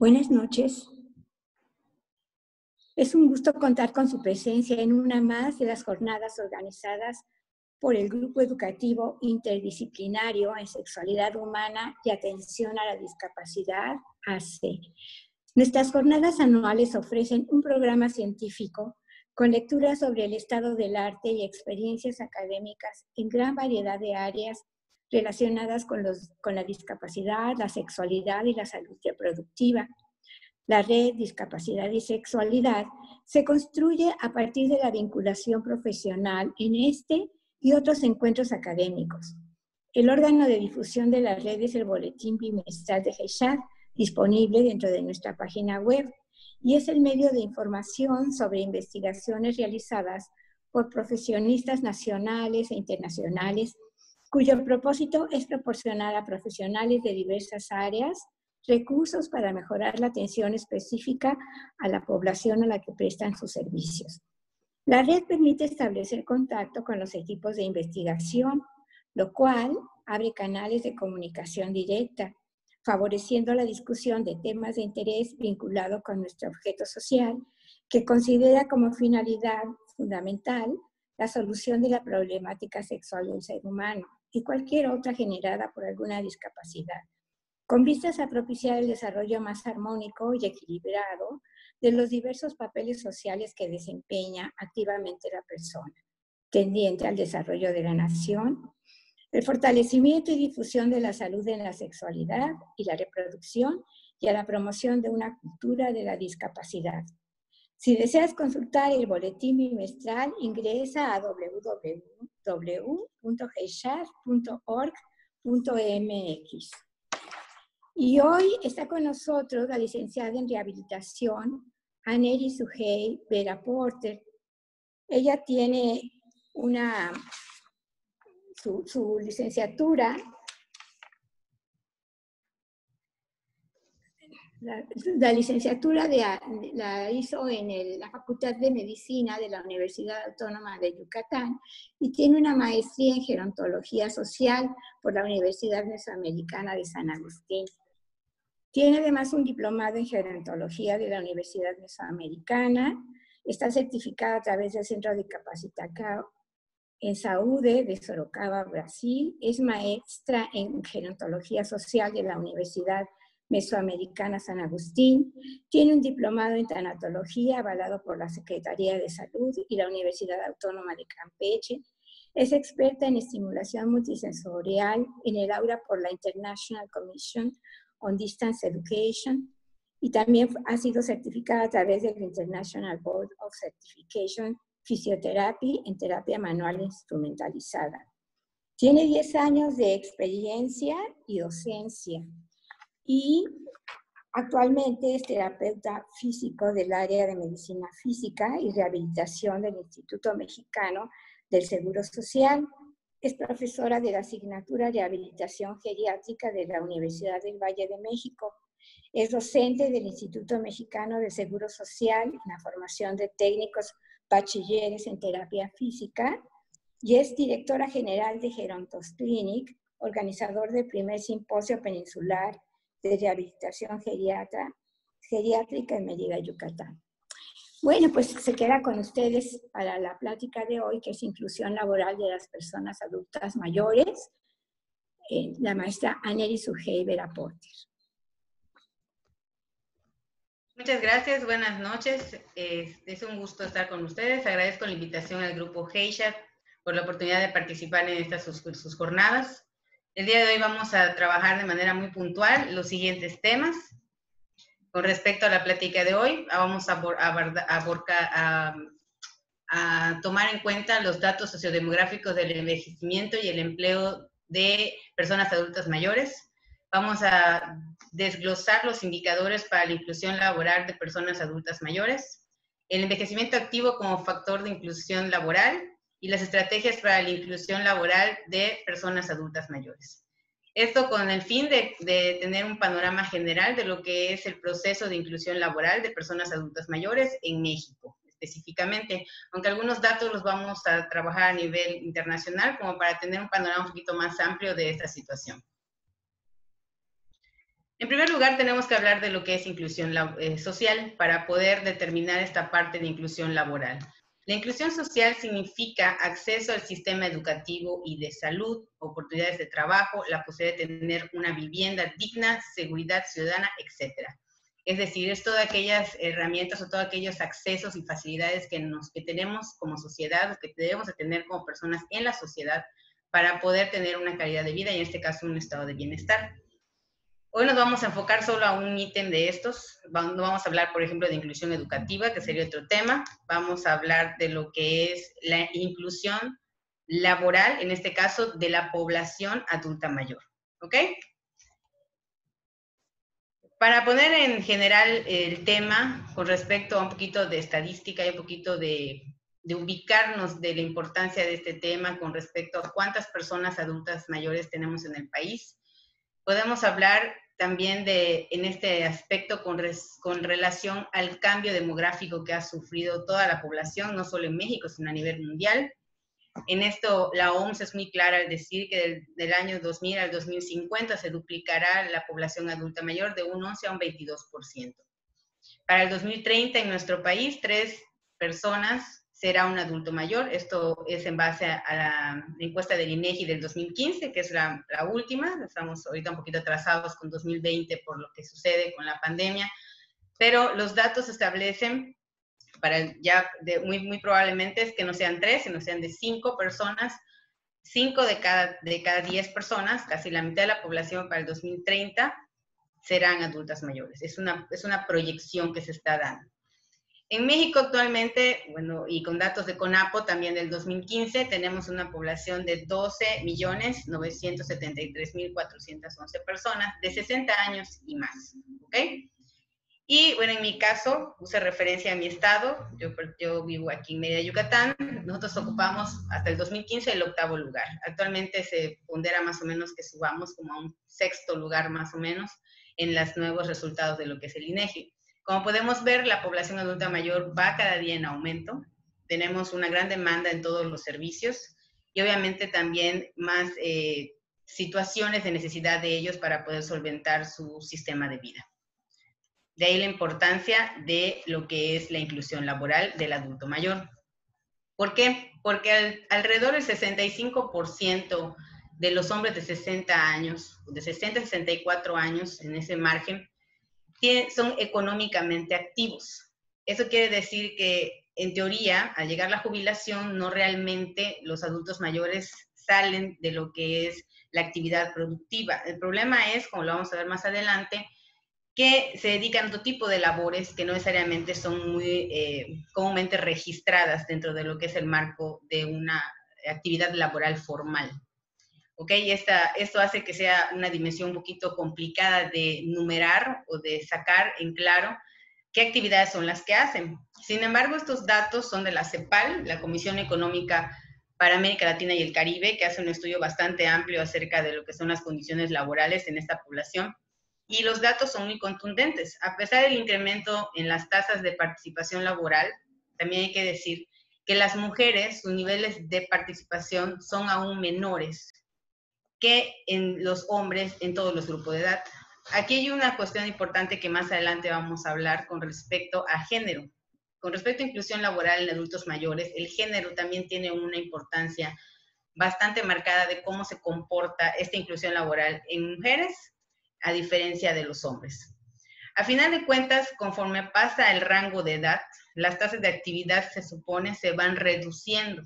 Buenas noches. Es un gusto contar con su presencia en una más de las jornadas organizadas por el Grupo Educativo Interdisciplinario en Sexualidad Humana y Atención a la Discapacidad, AC. Nuestras jornadas anuales ofrecen un programa científico con lecturas sobre el estado del arte y experiencias académicas en gran variedad de áreas relacionadas con, los, con la discapacidad, la sexualidad y la salud reproductiva. La red Discapacidad y Sexualidad se construye a partir de la vinculación profesional en este y otros encuentros académicos. El órgano de difusión de la red es el Boletín Bimestral de GESHAD, disponible dentro de nuestra página web, y es el medio de información sobre investigaciones realizadas por profesionistas nacionales e internacionales cuyo propósito es proporcionar a profesionales de diversas áreas recursos para mejorar la atención específica a la población a la que prestan sus servicios. La red permite establecer contacto con los equipos de investigación, lo cual abre canales de comunicación directa, favoreciendo la discusión de temas de interés vinculado con nuestro objeto social, que considera como finalidad fundamental la solución de la problemática sexual del ser humano y cualquier otra generada por alguna discapacidad, con vistas a propiciar el desarrollo más armónico y equilibrado de los diversos papeles sociales que desempeña activamente la persona, tendiente al desarrollo de la nación, el fortalecimiento y difusión de la salud en la sexualidad y la reproducción y a la promoción de una cultura de la discapacidad, si deseas consultar el boletín bimestral, ingresa a www.geshar.org.mx. Y hoy está con nosotros la licenciada en rehabilitación, Aneri Sujei Vera Porter. Ella tiene una, su, su licenciatura La, licenciatura la hizo en la Facultad de Medicina de la Universidad Autónoma de Yucatán y tiene una maestría en gerontología social por la Universidad Mesoamericana de San Agustín. Tiene además un diplomado en gerontología de la Universidad Mesoamericana. Está certificada a través del Centro de Capacitación en Saúde de Sorocaba, Brasil. Es maestra en gerontología social de la Universidad Mesoamericana San Agustín, tiene un diplomado en tanatología avalado por la Secretaría de Salud y la Universidad Autónoma de Campeche, es experta en estimulación multisensorial en el aura por la International Commission on Distance Education y también ha sido certificada a través del International Board of Certification Physiotherapy en terapia manual instrumentalizada. Tiene 10 años de experiencia y docencia y actualmente es terapeuta físico del área de medicina física y rehabilitación del Instituto Mexicano del Seguro Social. Es profesora de la asignatura Rehabilitación Geriátrica de la Universidad del Valle de México. Es docente del Instituto Mexicano del Seguro Social en la formación de técnicos bachilleres en terapia física y es directora general de Gerontos Clinic, organizador del primer simposio peninsular de rehabilitación geriatra, geriátrica en Mérida, Yucatán. Bueno, pues se queda con ustedes para la plática de hoy, que es inclusión laboral de las personas adultas mayores, eh, la maestra Aneri Sujei Vera Porter. Muchas gracias, buenas noches. Es, un gusto estar con ustedes. Agradezco la invitación al grupo Heishat por la oportunidad de participar en estas sus jornadas. El día de hoy vamos a trabajar de manera muy puntual los siguientes temas. Con respecto a la plática de hoy, vamos a, tomar en cuenta los datos sociodemográficos del envejecimiento y el empleo de personas adultas mayores. Vamos a desglosar los indicadores para la inclusión laboral de personas adultas mayores, el envejecimiento activo como factor de inclusión laboral y las estrategias para la inclusión laboral de personas adultas mayores. Esto con el fin de, tener un panorama general de lo que es el proceso de inclusión laboral de personas adultas mayores en México específicamente, aunque algunos datos los vamos a trabajar a nivel internacional como para tener un panorama un poquito más amplio de esta situación. En primer lugar, tenemos que hablar de lo que es inclusión eh, social para poder determinar esta parte de inclusión laboral. La inclusión social significa acceso al sistema educativo y de salud, oportunidades de trabajo, la posibilidad de tener una vivienda digna, seguridad ciudadana, etc. Es decir, es todas aquellas herramientas o todos aquellos accesos y facilidades que, tenemos como sociedad, que debemos de tener como personas en la sociedad para poder tener una calidad de vida y en este caso un estado de bienestar. Hoy nos vamos a enfocar solo a un ítem de estos. No vamos a hablar, por ejemplo, de inclusión educativa, que sería otro tema. Vamos a hablar de lo que es la inclusión laboral, en este caso, de la población adulta mayor. ¿Ok? Para poner en general el tema con respecto a un poquito de estadística y un poquito de, de ubicarnos de la importancia de este tema con respecto a cuántas personas adultas mayores tenemos en el país podemos hablar también de, en este aspecto con, con relación al cambio demográfico que ha sufrido toda la población, no solo en México, sino a nivel mundial. En esto, la OMS es muy clara al decir que del, del, año 2000 al 2050 se duplicará la población adulta mayor de un 11 a un 22%. Para el 2030 en nuestro país, tres personas será un adulto mayor. Esto es en base a, la encuesta del INEGI del 2015, que es la, última. Estamos ahorita un poquito atrasados con 2020 por lo que sucede con la pandemia, pero los datos establecen para ya muy, muy probablemente es que no sean tres, sino sean de cinco personas, cinco de cada, de cada diez personas, casi la mitad de la población para el 2030 serán adultas mayores. Es una, es una proyección que se está dando. En México actualmente, bueno, y con datos de CONAPO también del 2015, tenemos una población de 12.973.411 personas de 60 años y más, ¿ok? Y bueno, en mi caso, puse referencia a mi estado, yo, yo vivo aquí en Media Yucatán, nosotros ocupamos hasta el 2015 el octavo lugar. Actualmente se pondera más o menos que subamos como a un sexto lugar más o menos en los nuevos resultados de lo que es el INEGI. Como podemos ver, la población adulta mayor va cada día en aumento. Tenemos una gran demanda en todos los servicios y obviamente también más eh, situaciones de necesidad de ellos para poder solventar su sistema de vida. De ahí la importancia de lo que es la inclusión laboral del adulto mayor. ¿Por qué? Porque alrededor del 65% de los hombres de 60 años, de 60 a 64 años en ese margen, son económicamente activos. Eso quiere decir que, en teoría, al llegar la jubilación, no realmente los adultos mayores salen de lo que es la actividad productiva. El problema es, como lo vamos a ver más adelante, que se dedican a otro tipo de labores que no necesariamente son muy eh, comúnmente registradas dentro de lo que es el marco de una actividad laboral formal. ¿Ok? Esta, esto hace que sea una dimensión un poquito complicada de numerar o de sacar en claro qué actividades son las que hacen. Sin embargo, estos datos son de la CEPAL, la Comisión Económica para América Latina y el Caribe, que hace un estudio bastante amplio acerca de lo que son las condiciones laborales en esta población. Y los datos son muy contundentes. A pesar del incremento en las tasas de participación laboral, también hay que decir que las mujeres, sus niveles de participación son aún menores que en los hombres en todos los grupos de edad. Aquí hay una cuestión importante que más adelante vamos a hablar con respecto a género. Con respecto a inclusión laboral en adultos mayores, el género también tiene una importancia bastante marcada de cómo se comporta esta inclusión laboral en mujeres a diferencia de los hombres. A final de cuentas, conforme pasa el rango de edad, las tasas de actividad se supone se van reduciendo.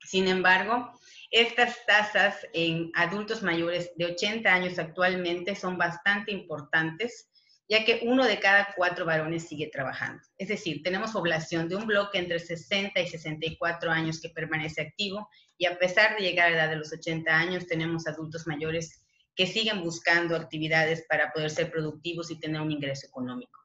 Sin embargo, estas tasas en adultos mayores de 80 años actualmente son bastante importantes, ya que uno de cada cuatro varones sigue trabajando. Es decir, tenemos población de un bloque entre 60 y 64 años que permanece activo y a pesar de llegar a la edad de los 80 años, tenemos adultos mayores que siguen buscando actividades para poder ser productivos y tener un ingreso económico.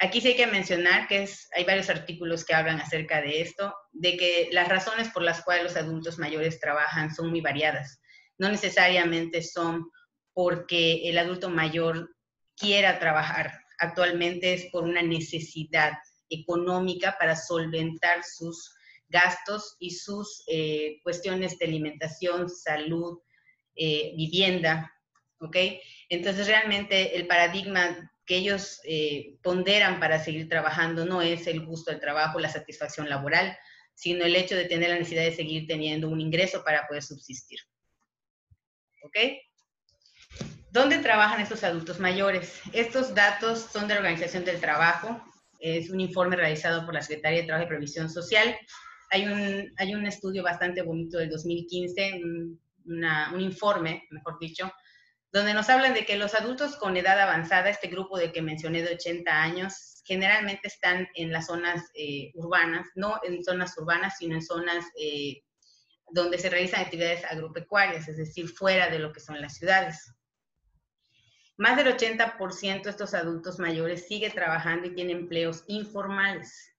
Aquí sí hay que mencionar que hay varios artículos que hablan acerca de esto, de que las razones por las cuales los adultos mayores trabajan son muy variadas. No necesariamente son porque el adulto mayor quiera trabajar. Actualmente es por una necesidad económica para solventar sus gastos y sus eh, cuestiones de alimentación, salud, eh, vivienda, ¿ok? Entonces realmente el paradigma que ellos eh, ponderan para seguir trabajando no es el gusto del trabajo, la satisfacción laboral, sino el hecho de tener la necesidad de seguir teniendo un ingreso para poder subsistir. ¿Ok? ¿Dónde trabajan estos adultos mayores? Estos datos son de la Organización del Trabajo. Es un informe realizado por la Secretaría de Trabajo y Previsión Social. Hay un, hay un estudio bastante bonito del 2015, un, un informe, mejor dicho, donde nos hablan de que los adultos con edad avanzada, este grupo de que mencioné de 80 años, generalmente están en las zonas eh, urbanas, no en zonas urbanas, sino en zonas eh, donde se realizan actividades agropecuarias, es decir, fuera de lo que son las ciudades. Más del 80% de estos adultos mayores sigue trabajando y tiene empleos informales.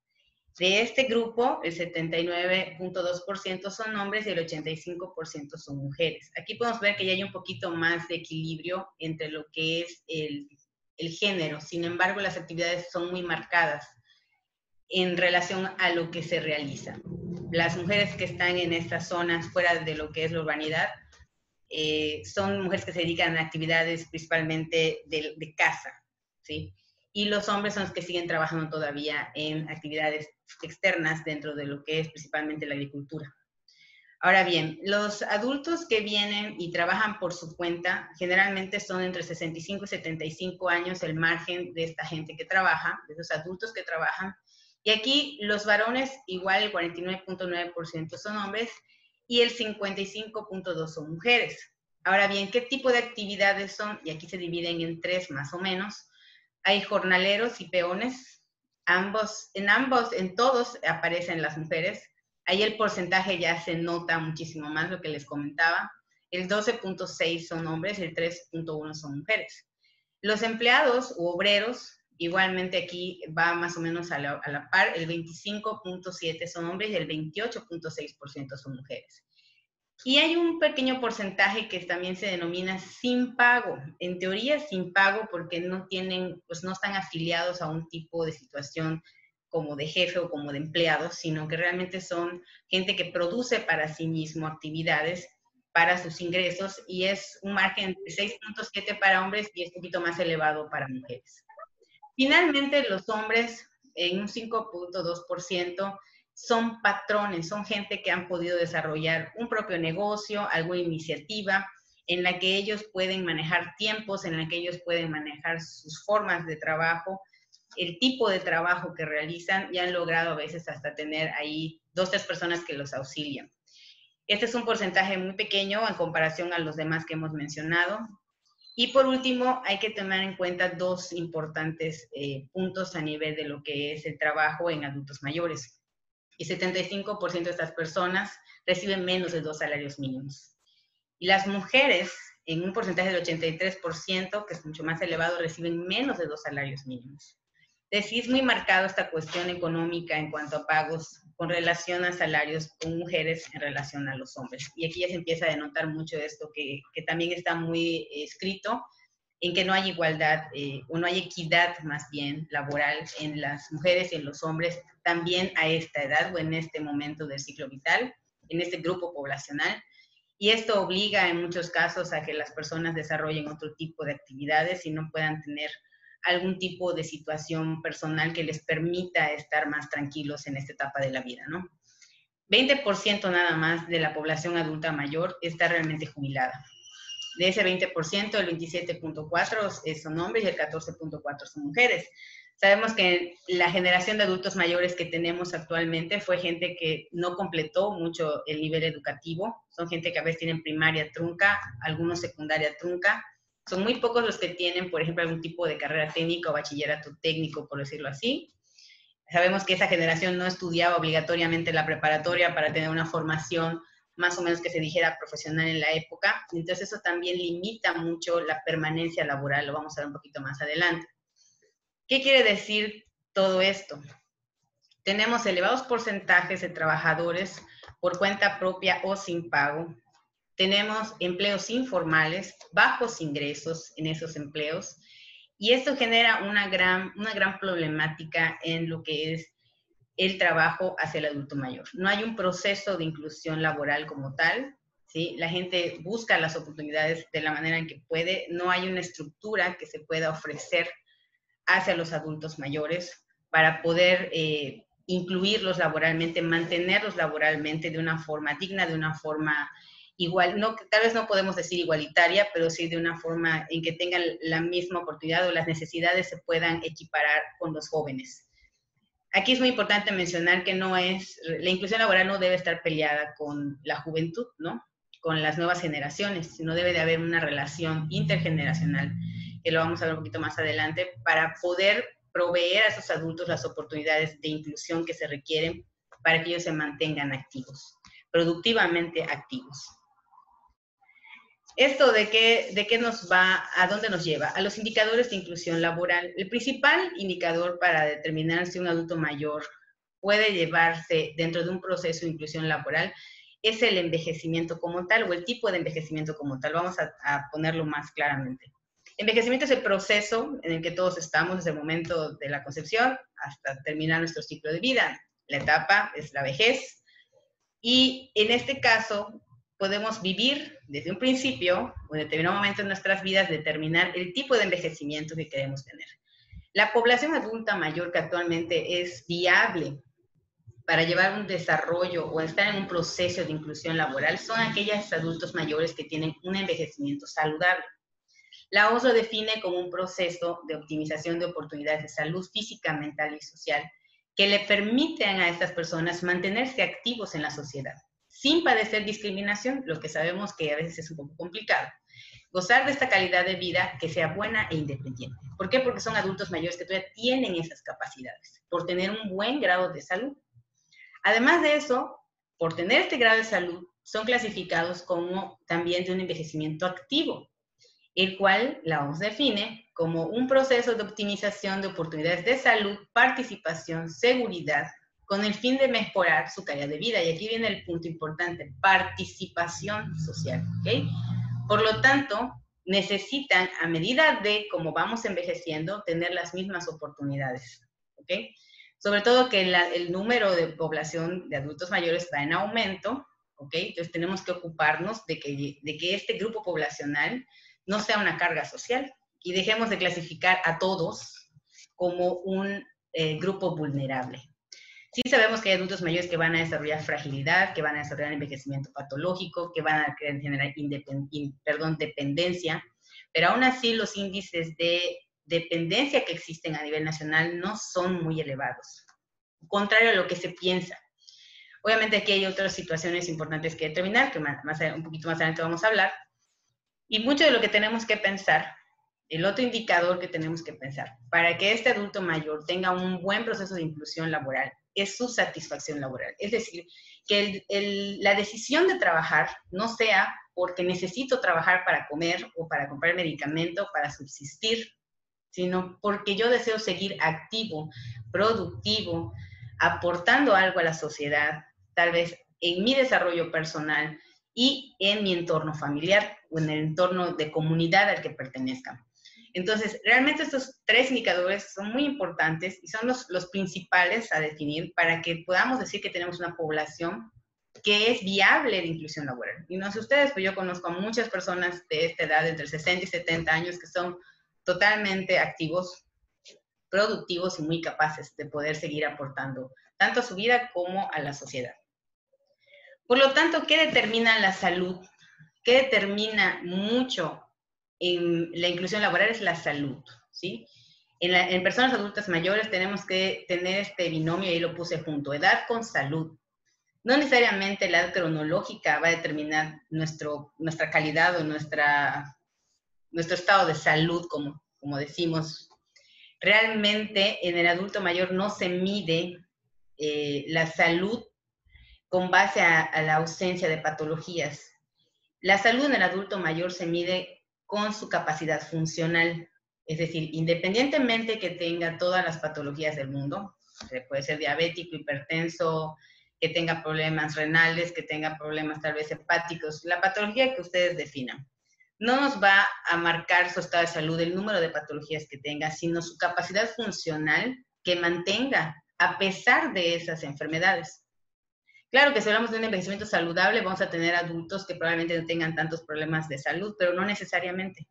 De este grupo, el 79.2% son hombres y el 85% son mujeres. Aquí podemos ver que ya hay un poquito más de equilibrio entre lo que es el, el género. Sin embargo, las actividades son muy marcadas en relación a lo que se realiza. Las mujeres que están en estas zonas fuera de lo que es la urbanidad eh, son mujeres que se dedican a actividades principalmente de, de casa, ¿sí? Y los hombres son los que siguen trabajando todavía en actividades externas dentro de lo que es principalmente la agricultura. Ahora bien, los adultos que vienen y trabajan por su cuenta generalmente son entre 65 y 75 años el margen de esta gente que trabaja, de los adultos que trabajan. Y aquí los varones, igual el 49.9% son hombres y el 55.2% son mujeres. Ahora bien, ¿qué tipo de actividades son? Y aquí se dividen en tres más o menos hay jornaleros y peones. Ambos, en ambos, en todos aparecen las mujeres. Ahí el porcentaje ya se nota muchísimo más, lo que les comentaba. El 12.6 son hombres el 3.1 son mujeres. Los empleados u obreros, igualmente aquí va más o menos a la, a la par, el 25.7 son hombres y el 28.6% son mujeres. Y hay un pequeño porcentaje que también se denomina sin pago. En teoría sin pago porque no tienen, pues no están afiliados a un tipo de situación como de jefe o como de empleado, sino que realmente son gente que produce para sí mismo actividades para sus ingresos y es un margen de 6.7 para hombres y es un poquito más elevado para mujeres. Finalmente, los hombres en un 5.2% son patrones, son gente que han podido desarrollar un propio negocio, alguna iniciativa en la que ellos pueden manejar tiempos, en la que ellos pueden manejar sus formas de trabajo, el tipo de trabajo que realizan y han logrado a veces hasta tener ahí dos, tres personas que los auxilian. Este es un porcentaje muy pequeño en comparación a los demás que hemos mencionado. Y por último, hay que tomar en cuenta dos importantes eh, puntos a nivel de lo que es el trabajo en adultos mayores y 75% de estas personas reciben menos de dos salarios mínimos. Y las mujeres, en un porcentaje del 83%, que es mucho más elevado, reciben menos de dos salarios mínimos. Es decir, es muy marcado esta cuestión económica en cuanto a pagos con relación a salarios con mujeres en relación a los hombres. Y aquí ya se empieza a denotar mucho esto que, que también está muy escrito en que no hay igualdad eh, o no hay equidad más bien laboral en las mujeres y en los hombres también a esta edad o en este momento del ciclo vital, en este grupo poblacional. Y esto obliga en muchos casos a que las personas desarrollen otro tipo de actividades y no puedan tener algún tipo de situación personal que les permita estar más tranquilos en esta etapa de la vida, ¿no? 20% nada más de la población adulta mayor está realmente jubilada. De ese 20%, el 27.4 son hombres y el 14.4 son mujeres. Sabemos que la generación de adultos mayores que tenemos actualmente fue gente que no completó mucho el nivel educativo. Son gente que a veces tienen primaria trunca, algunos secundaria trunca. Son muy pocos los que tienen, por ejemplo, algún tipo de carrera técnica o bachillerato técnico, por decirlo así. Sabemos que esa generación no estudiaba obligatoriamente la preparatoria para tener una formación más o menos que se dijera profesional en la época. Entonces eso también limita mucho la permanencia laboral, lo vamos a ver un poquito más adelante. ¿Qué quiere decir todo esto? Tenemos elevados porcentajes de trabajadores por cuenta propia o sin pago. Tenemos empleos informales, bajos ingresos en esos empleos. Y esto genera una gran, una gran problemática en lo que es el trabajo hacia el adulto mayor. No hay un proceso de inclusión laboral como tal, ¿sí? La gente busca las oportunidades de la manera en que puede, no hay una estructura que se pueda ofrecer hacia los adultos mayores para poder eh, incluirlos laboralmente, mantenerlos laboralmente de una forma digna, de una forma igual, no, tal vez no podemos decir igualitaria, pero sí de una forma en que tengan la misma oportunidad o las necesidades se puedan equiparar con los jóvenes. Aquí es muy importante mencionar que no es, la inclusión laboral no debe estar peleada con la juventud, ¿no? Con las nuevas generaciones, sino debe de haber una relación intergeneracional, que lo vamos a ver un poquito más adelante, para poder proveer a esos adultos las oportunidades de inclusión que se requieren para que ellos se mantengan activos, productivamente activos. ¿Esto de qué, de qué nos va, a dónde nos lleva? A los indicadores de inclusión laboral. El principal indicador para determinar si un adulto mayor puede llevarse dentro de un proceso de inclusión laboral es el envejecimiento como tal o el tipo de envejecimiento como tal. Vamos a, a ponerlo más claramente. Envejecimiento es el proceso en el que todos estamos desde el momento de la concepción hasta terminar nuestro ciclo de vida. La etapa es la vejez. Y en este caso, podemos vivir desde un principio o en determinado momento en nuestras vidas, determinar el tipo de envejecimiento que queremos tener. La población adulta mayor que actualmente es viable para llevar un desarrollo o estar en un proceso de inclusión laboral son aquellos adultos mayores que tienen un envejecimiento saludable. La OSS lo define como un proceso de optimización de oportunidades de salud física, mental y social que le permiten a estas personas mantenerse activos en la sociedad sin padecer discriminación, lo que sabemos que a veces es un poco complicado. Gozar de esta calidad de vida que sea buena e independiente. ¿Por qué? Porque son adultos mayores que todavía tienen esas capacidades, por tener un buen grado de salud. Además de eso, por tener este grado de salud, son clasificados como también de un envejecimiento activo, el cual la OMS define como un proceso de optimización de oportunidades de salud, participación, seguridad, con el fin de mejorar su calidad de vida. Y aquí viene el punto importante, participación social. Por lo tanto, necesitan, a medida de cómo vamos envejeciendo, tener las mismas oportunidades. Sobre todo que el número de población de adultos mayores va en aumento. Entonces tenemos que ocuparnos de que, de que este grupo poblacional no sea una carga social y dejemos de clasificar a todos como un eh, grupo vulnerable. Sí sabemos que hay adultos mayores que van a desarrollar fragilidad, que van a desarrollar envejecimiento patológico, que van a generar perdón, dependencia, pero aún así los índices de dependencia que existen a nivel nacional no son muy elevados, contrario a lo que se piensa. Obviamente aquí hay otras situaciones importantes que determinar, que un poquito más adelante vamos a hablar, y mucho de lo que tenemos que pensar el otro indicador que tenemos que pensar para que este adulto mayor tenga un buen proceso de inclusión laboral su satisfacción laboral. Es decir, que la decisión de trabajar no sea porque necesito trabajar para comer o para comprar medicamento, para subsistir, sino porque yo deseo seguir activo, productivo, aportando algo a la sociedad, tal vez en mi desarrollo personal y en mi entorno familiar o en el entorno de comunidad al que pertenezca. Entonces, realmente estos tres indicadores son muy importantes y son los, los principales a definir para que podamos decir que tenemos una población que es viable de inclusión laboral. Y no sé ustedes, pero yo conozco a muchas personas de esta edad, entre 60 y 70 años, que son totalmente activos, productivos y muy capaces de poder seguir aportando tanto a su vida como a la sociedad. Por lo tanto, ¿qué determina la salud? ¿Qué determina mucho en la inclusión laboral es la salud, ¿sí? En, personas adultas mayores tenemos que tener este binomio, ahí lo puse junto, edad con salud. No necesariamente la edad cronológica va a determinar nuestro, nuestra calidad o nuestra, nuestro estado de salud, como, como decimos. Realmente en el adulto mayor no se mide eh, la salud con base a la ausencia de patologías. La salud en el adulto mayor se mide con su capacidad funcional. Es decir, independientemente que tenga todas las patologías del mundo, puede ser diabético, hipertenso, que tenga problemas renales, que tenga problemas tal vez hepáticos, la patología que ustedes definan. No nos va a marcar su estado de salud, el número de patologías que tenga, sino su capacidad funcional que mantenga a pesar de esas enfermedades. Claro que si hablamos de un envejecimiento saludable, vamos a tener adultos que probablemente no tengan tantos problemas de salud, pero no necesariamente.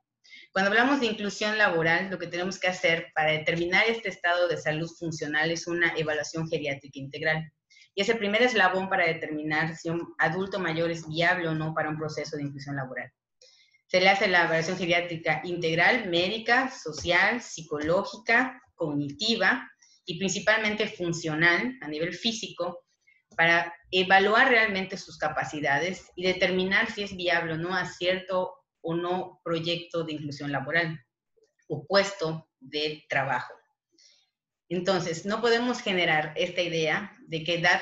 Cuando hablamos de inclusión laboral, lo que tenemos que hacer para determinar este estado de salud funcional es una evaluación geriátrica integral. Y es el primer eslabón para determinar si un adulto mayor es viable o no para un proceso de inclusión laboral. Se le hace la evaluación geriátrica integral, médica, social, psicológica, cognitiva y principalmente funcional a nivel físico para evaluar realmente sus capacidades y determinar si es viable o no a cierto o no proyecto de inclusión laboral o puesto de trabajo. Entonces, no podemos generar esta idea de que edad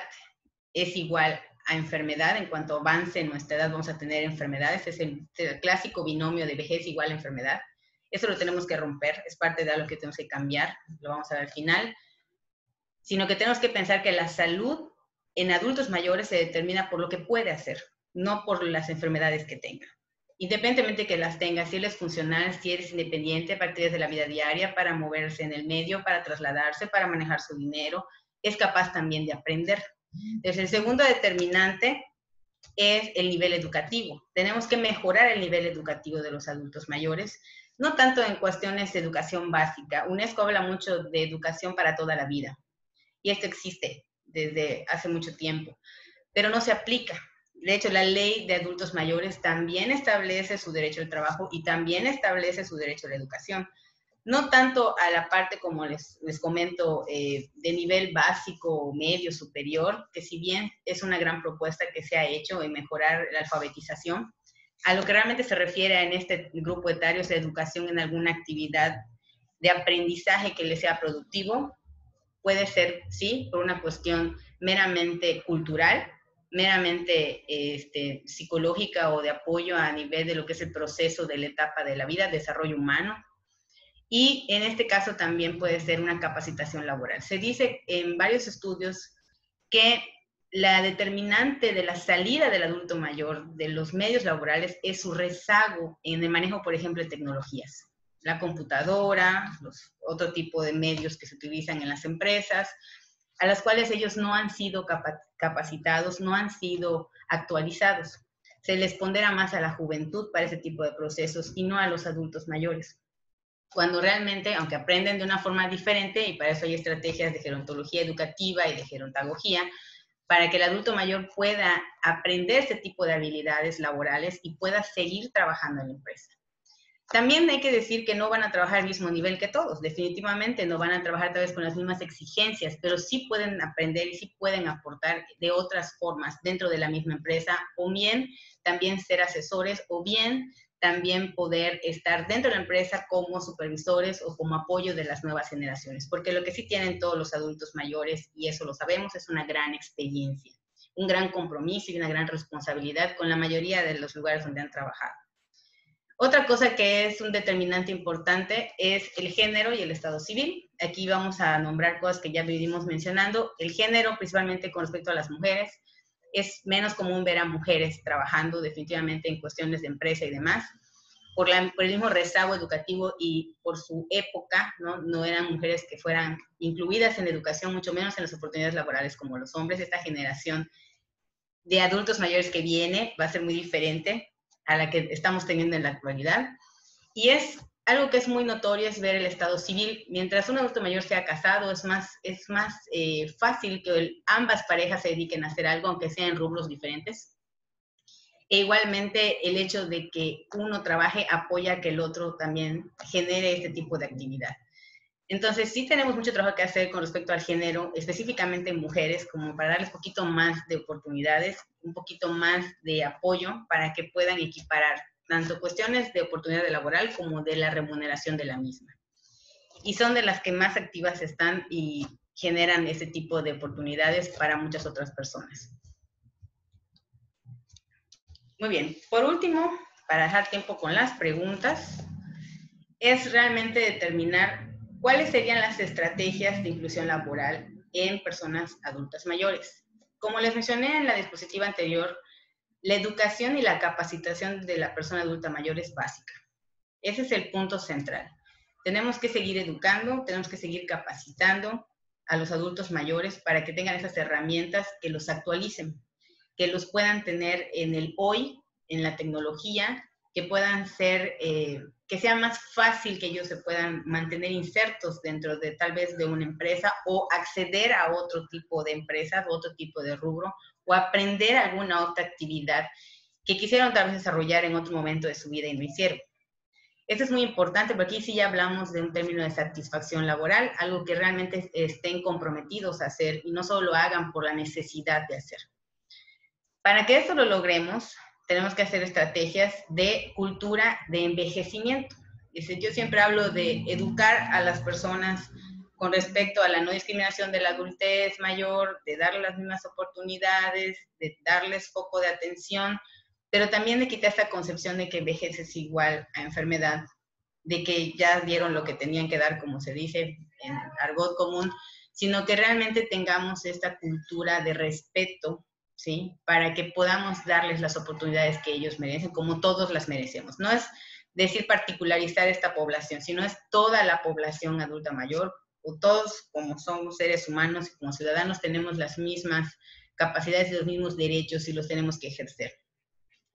es igual a enfermedad. En cuanto avance en nuestra edad vamos a tener enfermedades. Es el, clásico binomio de vejez igual a enfermedad. Eso lo tenemos que romper, es parte de algo que tenemos que cambiar, lo vamos a ver al final. Sino que tenemos que pensar que la salud en adultos mayores se determina por lo que puede hacer, no por las enfermedades que tenga independientemente de que las tenga, si él es funcional, si eres independiente a partir de la vida diaria para moverse en el medio, para trasladarse, para manejar su dinero, es capaz también de aprender. Entonces, el segundo determinante es el nivel educativo. Tenemos que mejorar el nivel educativo de los adultos mayores, no tanto en cuestiones de educación básica. UNESCO habla mucho de educación para toda la vida, y esto existe desde hace mucho tiempo, pero no se aplica. De hecho, la ley de adultos mayores también establece su derecho al trabajo y también establece su derecho a la educación. No tanto a la parte, como les, les comento, eh, de nivel básico medio superior, que si bien es una gran propuesta que se ha hecho en mejorar la alfabetización, a lo que realmente se refiere en este grupo etario es la educación en alguna actividad de aprendizaje que le sea productivo. Puede ser, sí, por una cuestión meramente cultural, meramente este, psicológica o de apoyo a nivel de lo que es el proceso de la etapa de la vida, desarrollo humano. Y en este caso también puede ser una capacitación laboral. Se dice en varios estudios que la determinante de la salida del adulto mayor de los medios laborales es su rezago en el manejo, por ejemplo, de tecnologías. La computadora, los, otro tipo de medios que se utilizan en las empresas, a las cuales ellos no han sido capacitados, no han sido actualizados. Se les pondera más a la juventud para ese tipo de procesos y no a los adultos mayores. Cuando realmente, aunque aprenden de una forma diferente, y para eso hay estrategias de gerontología educativa y de gerontología, para que el adulto mayor pueda aprender ese tipo de habilidades laborales y pueda seguir trabajando en la empresa. También hay que decir que no van a trabajar al mismo nivel que todos, definitivamente no van a trabajar tal vez con las mismas exigencias, pero sí pueden aprender y sí pueden aportar de otras formas dentro de la misma empresa, o bien también ser asesores, o bien también poder estar dentro de la empresa como supervisores o como apoyo de las nuevas generaciones, porque lo que sí tienen todos los adultos mayores, y eso lo sabemos, es una gran experiencia, un gran compromiso y una gran responsabilidad con la mayoría de los lugares donde han trabajado. Otra cosa que es un determinante importante es el género y el estado civil. Aquí vamos a nombrar cosas que ya venimos mencionando. El género, principalmente con respecto a las mujeres, es menos común ver a mujeres trabajando definitivamente en cuestiones de empresa y demás. Por, por el mismo rezago educativo y por su época, ¿no? no eran mujeres que fueran incluidas en educación, mucho menos en las oportunidades laborales como los hombres. Esta generación de adultos mayores que viene va a ser muy diferente a la que estamos teniendo en la actualidad. Y es algo que es muy notorio, es ver el estado civil. Mientras un adulto mayor sea casado, es más, es más eh, fácil que ambas parejas se dediquen a hacer algo, aunque sean rubros diferentes. E igualmente, el hecho de que uno trabaje apoya que el otro también genere este tipo de actividad. Entonces, sí tenemos mucho trabajo que hacer con respecto al género, específicamente en mujeres, como para darles un poquito más de oportunidades, un poquito más de apoyo para que puedan equiparar tanto cuestiones de oportunidad laboral como de la remuneración de la misma. Y son de las que más activas están y generan ese tipo de oportunidades para muchas otras personas. Muy bien, por último, para dejar tiempo con las preguntas, es realmente determinar ¿Cuáles serían las estrategias de inclusión laboral en personas adultas mayores? Como les mencioné en la dispositiva anterior, la educación y la capacitación de la persona adulta mayor es básica. Ese es el punto central. Tenemos que seguir educando, tenemos que seguir capacitando a los adultos mayores para que tengan esas herramientas que los actualicen. que los puedan tener en el hoy, en la tecnología, que puedan ser, eh, que sea más fácil que ellos se puedan mantener insertos dentro de tal vez de una empresa o acceder a otro tipo de empresas, otro tipo de rubro o aprender alguna otra actividad que quisieron tal vez desarrollar en otro momento de su vida y no hicieron. Esto es muy importante porque aquí sí ya hablamos de un término de satisfacción laboral, algo que realmente estén comprometidos a hacer y no solo lo hagan por la necesidad de hacer. Para que esto lo logremos, tenemos que hacer estrategias de cultura de envejecimiento. Yo siempre hablo de educar a las personas con respecto a la no discriminación de la adultez mayor, de darles las mismas oportunidades, de darles foco de atención, pero también de quitar esta concepción de que vejez es igual a enfermedad, de que ya dieron lo que tenían que dar, como se dice en argot común, sino que realmente tengamos esta cultura de respeto, ¿sí? Para que podamos darles las oportunidades que ellos merecen, como todos las merecemos. No es decir particularizar esta población, sino es toda la población adulta mayor, o todos como somos seres humanos y como ciudadanos tenemos las mismas capacidades y los mismos derechos y los tenemos que ejercer.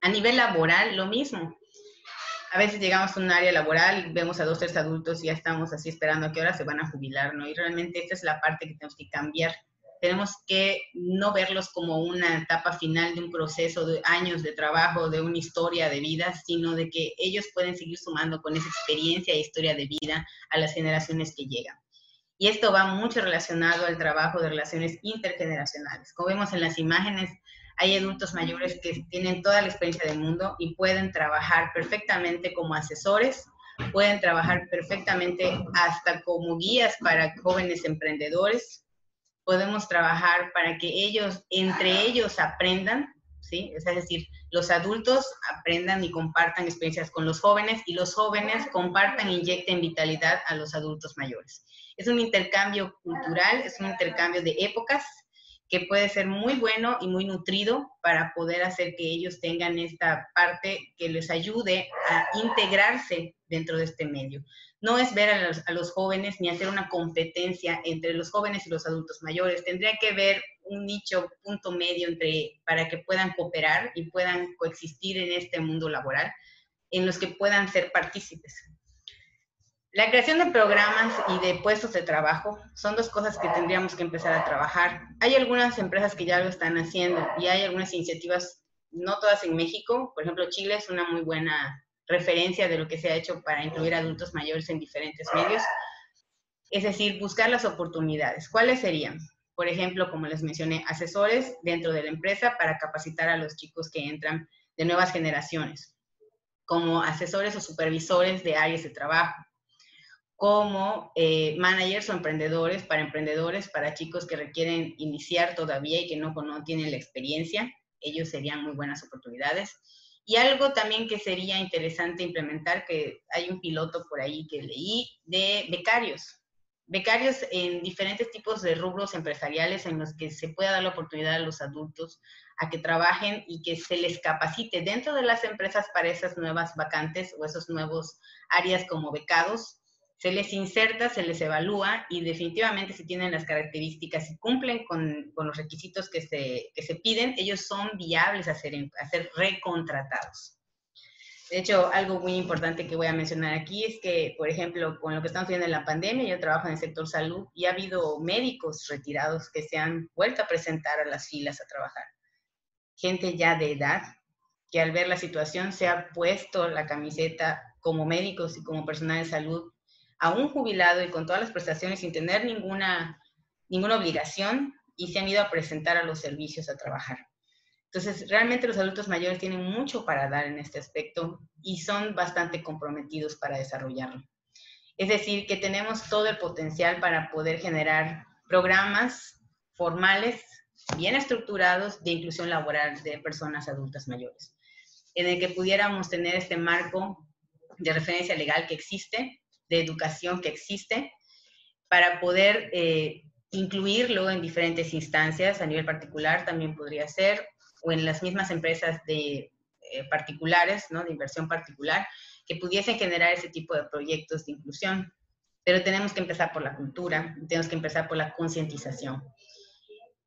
A nivel laboral, lo mismo. A veces llegamos a un área laboral, vemos a dos, tres adultos y ya estamos así esperando a qué hora se van a jubilar, ¿no? Y realmente esta es la parte que tenemos que cambiar. Tenemos que no verlos como una etapa final de un proceso de años de trabajo, de una historia de vida, sino de que ellos pueden seguir sumando con esa experiencia e historia de vida a las generaciones que llegan. Y esto va mucho relacionado al trabajo de relaciones intergeneracionales. Como vemos en las imágenes, hay adultos mayores que tienen toda la experiencia del mundo y pueden trabajar perfectamente como asesores, pueden trabajar perfectamente hasta como guías para jóvenes emprendedores. Podemos trabajar para que ellos, entre ellos, aprendan, ¿sí? Es decir, los adultos aprendan y compartan experiencias con los jóvenes y los jóvenes compartan e inyecten vitalidad a los adultos mayores. Es un intercambio cultural, es un intercambio de épocas, que puede ser muy bueno y muy nutrido para poder hacer que ellos tengan esta parte que les ayude a integrarse dentro de este medio. No es ver a los, jóvenes ni hacer una competencia entre los jóvenes y los adultos mayores. Tendría que ver un nicho, punto medio entre, para que puedan cooperar y puedan coexistir en este mundo laboral, en los que puedan ser partícipes. La creación de programas y de puestos de trabajo son dos cosas que tendríamos que empezar a trabajar. Hay algunas empresas que ya lo están haciendo y hay algunas iniciativas, no todas en México. Por ejemplo, Chile es una muy buena referencia de lo que se ha hecho para incluir adultos mayores en diferentes medios. Es decir, buscar las oportunidades. ¿Cuáles serían? Por ejemplo, como les mencioné, asesores dentro de la empresa para capacitar a los chicos que entran de nuevas generaciones, como asesores o supervisores de áreas de trabajo como eh, managers o emprendedores para emprendedores, para chicos que requieren iniciar todavía y que no, no tienen la experiencia. Ellos serían muy buenas oportunidades. Y algo también que sería interesante implementar, que hay un piloto por ahí que leí, de becarios. Becarios en diferentes tipos de rubros empresariales en los que se pueda dar la oportunidad a los adultos a que trabajen y que se les capacite dentro de las empresas para esas nuevas vacantes o esos nuevos áreas como becados se les inserta, se les evalúa y definitivamente si tienen las características y cumplen con, los requisitos que se, se, piden, ellos son viables a ser, a ser recontratados. De hecho, algo muy importante que voy a mencionar aquí es que, por ejemplo, con lo que estamos viendo en la pandemia, yo trabajo en el sector salud y ha habido médicos retirados que se han vuelto a presentar a las filas a trabajar. Gente ya de edad que al ver la situación se ha puesto la camiseta como médicos y como personal de salud a un jubilado y con todas las prestaciones sin tener ninguna, ninguna obligación y se han ido a presentar a los servicios a trabajar. Entonces, realmente los adultos mayores tienen mucho para dar en este aspecto y son bastante comprometidos para desarrollarlo. Es decir, que tenemos todo el potencial para poder generar programas formales, bien estructurados de inclusión laboral de personas adultas mayores, en el que pudiéramos tener este marco de referencia legal que existe, de educación que existe para poder eh, incluirlo en diferentes instancias, a nivel particular también podría ser, o en las mismas empresas de eh, particulares, ¿no? de inversión particular, que pudiesen generar ese tipo de proyectos de inclusión. Pero tenemos que empezar por la cultura, tenemos que empezar por la concientización.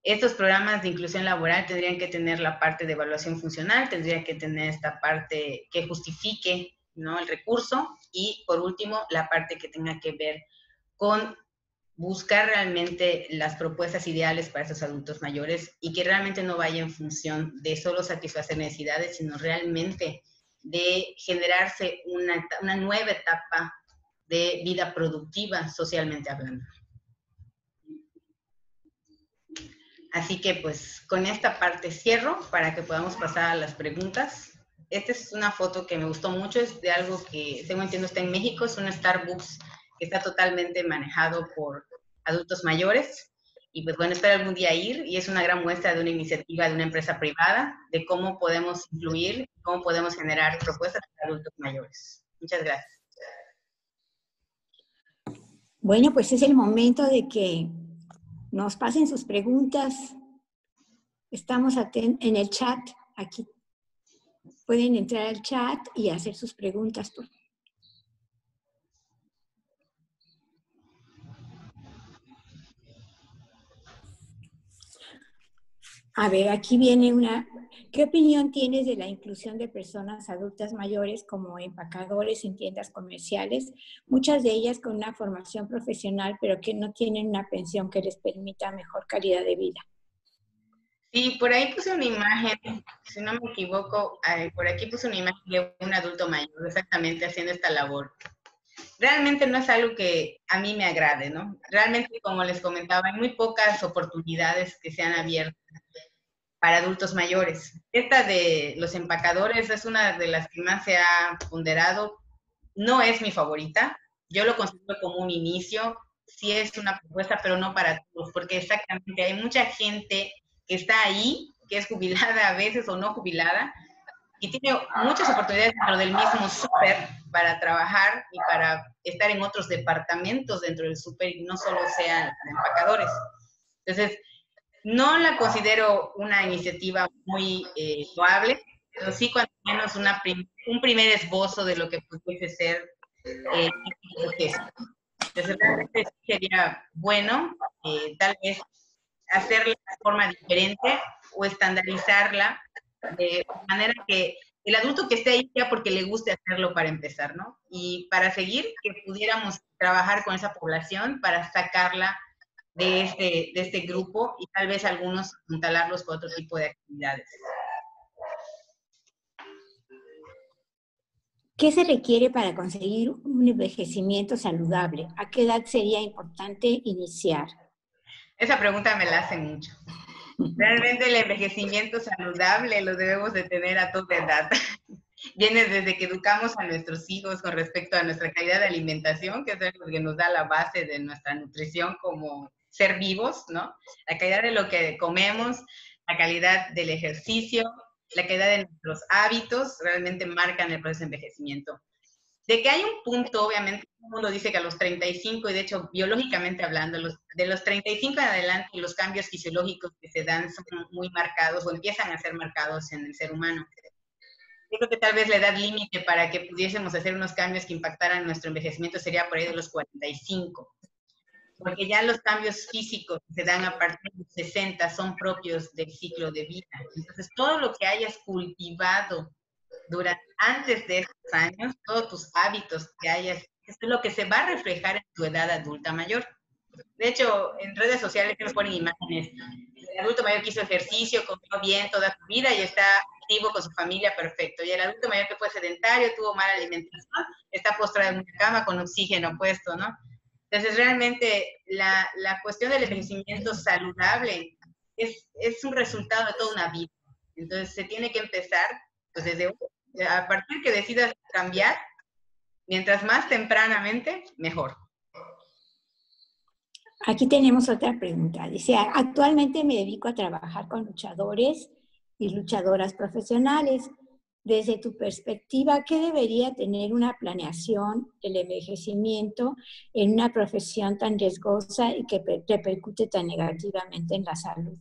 estos programas de inclusión laboral tendrían que tener la parte de evaluación funcional, tendrían que tener esta parte que justifique ¿no? el recurso y por último la parte que tenga que ver con buscar realmente las propuestas ideales para esos adultos mayores y que realmente no vaya en función de solo satisfacer necesidades, sino realmente de generarse una, una nueva etapa de vida productiva socialmente hablando. Así que pues con esta parte cierro para que podamos pasar a las preguntas. Esta es una foto que me gustó mucho, es de algo que, según entiendo, está en México, es un Starbucks que está totalmente manejado por adultos mayores. Y pues bueno, espero algún día ir y es una gran muestra de una iniciativa de una empresa privada de cómo podemos influir, cómo podemos generar propuestas para adultos mayores. Muchas gracias. Bueno, pues es el momento de que nos pasen sus preguntas. Estamos en el chat aquí. Pueden entrar al chat y hacer sus preguntas. A ver, aquí viene una, ¿Qué opinión tienes de la inclusión de personas adultas mayores como empacadores en tiendas comerciales, muchas de ellas con una formación profesional, pero que no tienen una pensión que les permita mejor calidad de vida? Sí, por ahí puse una imagen, si no me equivoco, por aquí puse una imagen de un adulto mayor exactamente haciendo esta labor. Realmente no es algo que a mí me agrade, ¿no? Realmente, como les comentaba, hay muy pocas oportunidades que se han abierto para adultos mayores. Esta de los empacadores es una de las que más se ha ponderado. No es mi favorita. Yo lo considero como un inicio. Sí es una propuesta, pero no para todos, porque exactamente hay mucha gente que está ahí, que es jubilada a veces o no jubilada, y tiene muchas oportunidades dentro del mismo súper para trabajar y para estar en otros departamentos dentro del súper y no solo sean empacadores. Entonces, no la considero una iniciativa muy eh, loable, pero sí cuando menos una un primer esbozo de lo que pudiese ser eh, Entonces, realmente sería bueno eh, tal vez hacerla de forma diferente o estandarizarla de manera que el adulto que esté ahí ya porque le guste hacerlo para empezar, ¿no? Y para seguir, que pudiéramos trabajar con esa población para sacarla de este, de este grupo y tal vez algunos instalarlos con otro tipo de actividades. ¿Qué se requiere para conseguir un envejecimiento saludable? ¿A qué edad sería importante iniciar? Esa pregunta me la hacen mucho. Realmente el envejecimiento saludable lo debemos de tener a toda edad. Viene desde que educamos a nuestros hijos con respecto a nuestra calidad de alimentación, que es lo que nos da la base de nuestra nutrición como ser vivos, ¿no? La calidad de lo que comemos, la calidad del ejercicio, la calidad de nuestros hábitos realmente marcan el proceso de envejecimiento. De que hay un punto, obviamente, todo el mundo dice que a los 35, y de hecho, biológicamente hablando, los, de los 35 en adelante, los cambios fisiológicos que se dan son muy marcados o empiezan a ser marcados en el ser humano. Yo creo que tal vez la edad límite para que pudiésemos hacer unos cambios que impactaran nuestro envejecimiento sería por ahí de los 45 porque ya los cambios físicos que se dan a partir de los 60 son propios del ciclo de vida. Entonces, todo lo que hayas cultivado durante, antes de estos años, todos tus hábitos que hayas, es lo que se va a reflejar en tu edad adulta mayor. De hecho, en redes sociales nos ponen imágenes. El adulto mayor que hizo ejercicio, comió bien toda su vida y está activo con su familia, perfecto. Y el adulto mayor que fue sedentario, tuvo mala alimentación, está postrado en una cama con oxígeno puesto, ¿no? Entonces, realmente la, la cuestión del envejecimiento saludable es, es, un resultado de toda una vida. Entonces, se tiene que empezar, pues desde a partir que decidas cambiar, mientras más tempranamente, mejor. Aquí tenemos otra pregunta. Dice, actualmente me dedico a trabajar con luchadores y luchadoras profesionales. Desde tu perspectiva, ¿qué debería tener una planeación del envejecimiento en una profesión tan riesgosa y que repercute tan negativamente en la salud?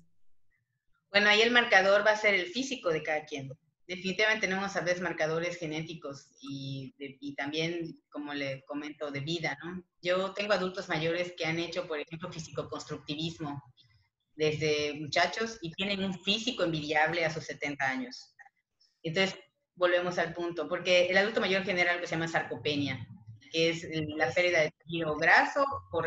Bueno, ahí el marcador va a ser el físico de cada quien. Definitivamente tenemos a veces marcadores genéticos y, también, como le comento, de vida. Yo tengo adultos mayores que han hecho, por ejemplo, físico-constructivismo desde muchachos y tienen un físico envidiable a sus 70 años. Entonces, volvemos al punto, porque el adulto mayor genera algo que se llama sarcopenia, que es la pérdida de tejido graso, o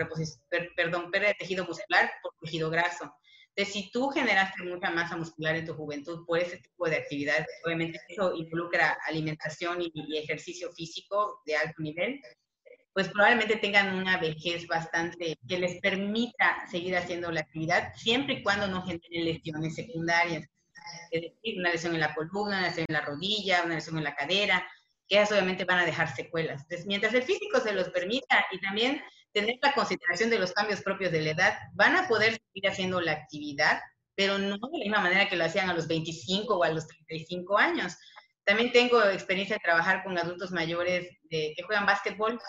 perdón, pérdida de tejido muscular por tejido graso. Entonces, si tú generaste mucha masa muscular en tu juventud por ese tipo de actividades, obviamente eso involucra alimentación y, y ejercicio físico de alto nivel, pues probablemente tengan una vejez bastante que les permita seguir haciendo la actividad, siempre y cuando no generen lesiones secundarias. Es decir, una lesión en la columna, una lesión en la rodilla, una lesión en la cadera, que obviamente van a dejar secuelas. Entonces, mientras el físico se los permita y también tener la consideración de los cambios propios de la edad, van a poder seguir haciendo la actividad, pero no de la misma manera que lo hacían a los 25 o a los 35 años. También tengo experiencia de trabajar con adultos mayores que juegan básquetbol.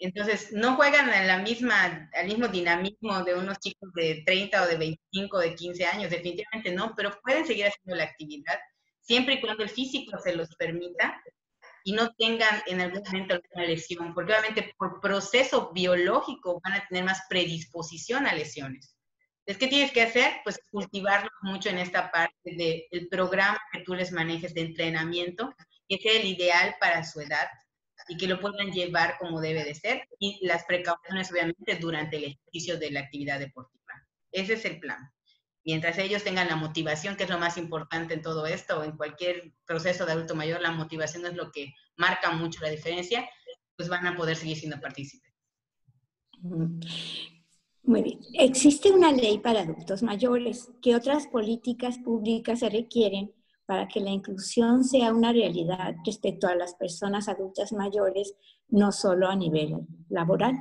Entonces, no juegan en la misma, al mismo dinamismo de unos chicos de 30 o de 25 o de 15 años, definitivamente no, pero pueden seguir haciendo la actividad siempre y cuando el físico se los permita y no tengan en algún momento alguna lesión, porque obviamente por proceso biológico van a tener más predisposición a lesiones. Entonces, ¿qué tienes que hacer? Pues cultivarlo mucho en esta parte del programa que tú les manejes de entrenamiento, que sea el ideal para su edad y que lo puedan llevar como debe de ser, y las precauciones obviamente durante el ejercicio de la actividad deportiva. Ese es el plan mientras ellos tengan la motivación, que es lo más importante en todo esto, en cualquier proceso de adulto mayor, la motivación es lo que marca mucho la diferencia, pues van a poder seguir siendo partícipes. Muy bien. Existe una ley para adultos mayores. ¿Qué otras políticas públicas se requieren para que la inclusión sea una realidad respecto a las personas adultas mayores, no solo a nivel laboral?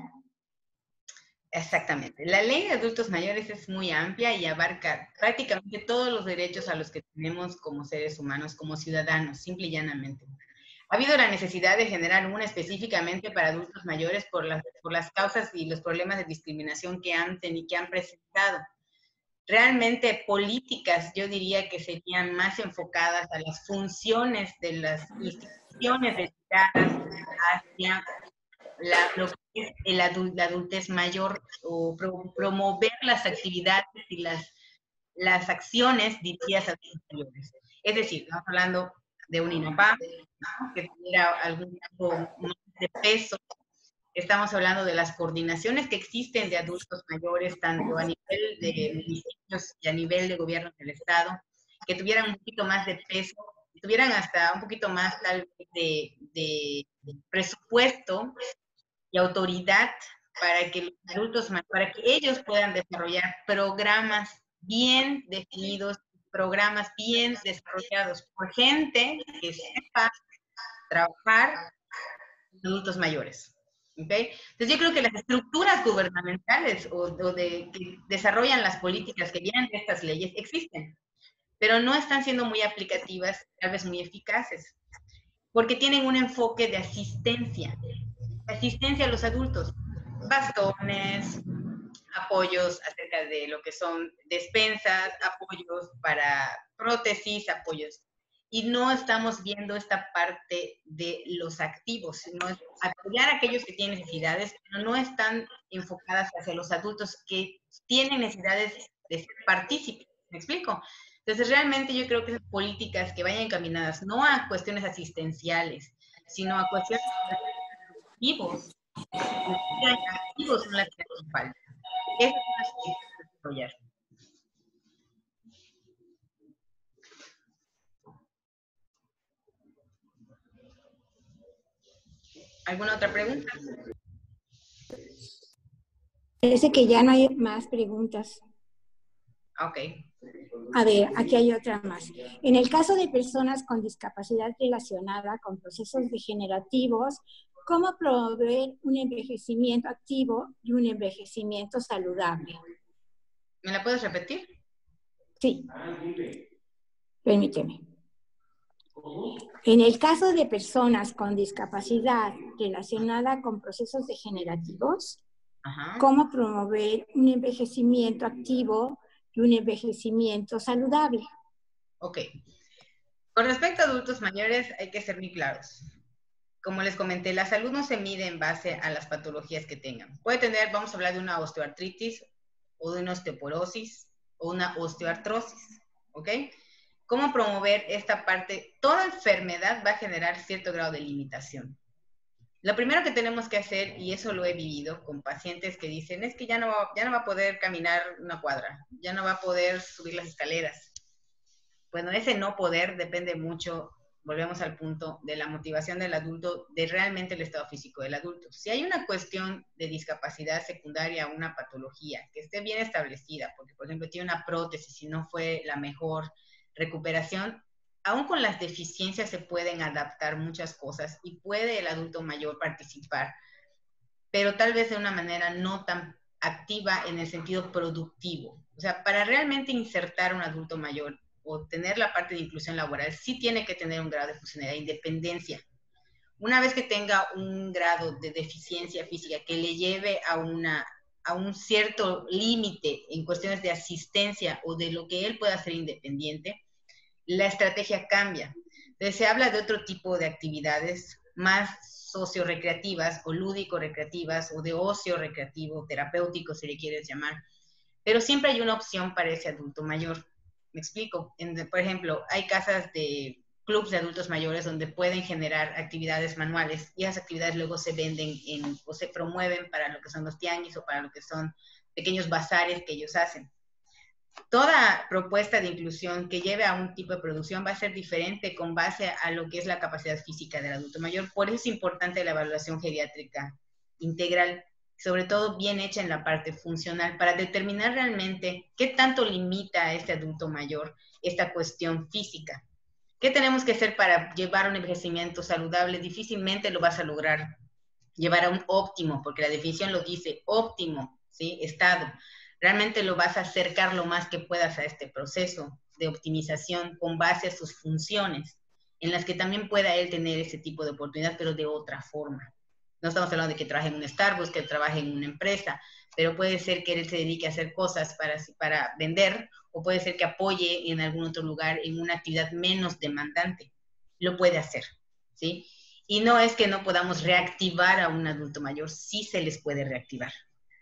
Exactamente. La ley de adultos mayores es muy amplia y abarca prácticamente todos los derechos a los que tenemos como seres humanos, como ciudadanos, simple y llanamente. Ha habido la necesidad de generar una específicamente para adultos mayores por las, por las causas y los problemas de discriminación que han, y que han presentado. Realmente políticas, yo diría que serían más enfocadas a las funciones de las instituciones dedicadas hacia la, lo que es el la adultez mayor o promover las actividades y las, las acciones dirigidas a los mayores. Es decir, estamos hablando de un INAPA que tuviera algún tipo de peso. Estamos hablando de las coordinaciones que existen de adultos mayores, tanto a nivel de municipios y a nivel de gobierno del Estado, que tuvieran un poquito más de peso, tuvieran hasta un poquito más tal de, de presupuesto y autoridad para que los adultos, para que ellos puedan desarrollar programas bien definidos, programas bien desarrollados por gente que sepa trabajar adultos mayores. ¿okay? Entonces yo creo que las estructuras gubernamentales o, o, de, que desarrollan las políticas que vienen de estas leyes existen, pero no están siendo muy aplicativas, tal vez muy eficaces, porque tienen un enfoque de asistencia asistencia a los adultos, bastones, apoyos acerca de lo que son despensas, apoyos para prótesis, apoyos. Y no estamos viendo esta parte de los activos, sino apoyar a aquellos que tienen necesidades, pero no están enfocadas hacia los adultos que tienen necesidades de ser partícipes. ¿Me explico? Entonces, realmente yo creo que esas políticas que vayan encaminadas no a cuestiones asistenciales, sino a cuestiones activos. activos son las que hacen falta. Eso es lo que desarrollar. ¿Alguna otra pregunta? Parece que ya no hay más preguntas. Ok. A ver, aquí hay otra más. En el caso de personas con discapacidad relacionada con procesos degenerativos, ¿Cómo promover un envejecimiento activo y un envejecimiento saludable? ¿Me la puedes repetir? Sí. Permíteme. En el caso de personas con discapacidad relacionada con procesos degenerativos, ¿cómo promover un envejecimiento activo y un envejecimiento saludable? Ok. Con respecto a adultos mayores, hay que ser muy claros como les comenté, la salud no se mide en base a las patologías que tengan. Puede tener, vamos a hablar de una osteoartritis o de una osteoporosis o una osteoartrosis, ¿ok? ¿Cómo promover esta parte? Toda enfermedad va a generar cierto grado de limitación. Lo primero que tenemos que hacer, y eso lo he vivido con pacientes que dicen, es que ya no, ya no va a poder caminar una cuadra, ya no va a poder subir las escaleras. Bueno, ese no poder depende mucho, volvemos al punto, de la motivación del adulto, de realmente el estado físico del adulto. Si hay una cuestión de discapacidad secundaria, una patología que esté bien establecida, porque por ejemplo tiene una prótesis y no fue la mejor recuperación, aún con las deficiencias se pueden adaptar muchas cosas y puede el adulto mayor participar, pero tal vez de una manera no tan activa en el sentido productivo. O sea, para realmente insertar un adulto mayor o tener la parte de inclusión laboral, sí tiene que tener un grado de funcionalidad, de independencia. Una vez que tenga un grado de deficiencia física que le lleve a, una, a un cierto límite en cuestiones de asistencia o de lo que él pueda hacer independiente, la estrategia cambia. Entonces se habla de otro tipo de actividades más socio-recreativas o lúdico-recreativas o de ocio recreativo, terapéutico, si le quieres llamar. Pero siempre hay una opción para ese adulto mayor. Me explico. por ejemplo, hay casas de clubes de adultos mayores donde pueden generar actividades manuales y esas actividades luego se venden en, o se promueven para lo que son los tianguis o para lo que son pequeños bazares que ellos hacen toda propuesta de inclusión que lleve a un tipo de producción va a ser diferente con base a lo que es la capacidad física del adulto mayor. Por eso es importante la evaluación geriátrica integral, sobre todo bien hecha en la parte funcional, para determinar realmente qué tanto limita a este adulto mayor esta cuestión física. ¿Qué tenemos que hacer para llevar un envejecimiento saludable? Difícilmente lo vas a lograr llevar a un óptimo, porque la definición lo dice, óptimo, ¿sí? Estado realmente lo vas a acercar lo más que puedas a este proceso de optimización con base a sus funciones, en las que también pueda él tener ese tipo de oportunidad, pero de otra forma. No estamos hablando de que trabaje en un Starbucks, que trabaje en una empresa, pero puede ser que él se dedique a hacer cosas para, para vender o puede ser que apoye en algún otro lugar en una actividad menos demandante. Lo puede hacer, ¿sí? Y no es que no podamos reactivar a un adulto mayor, sí se les puede reactivar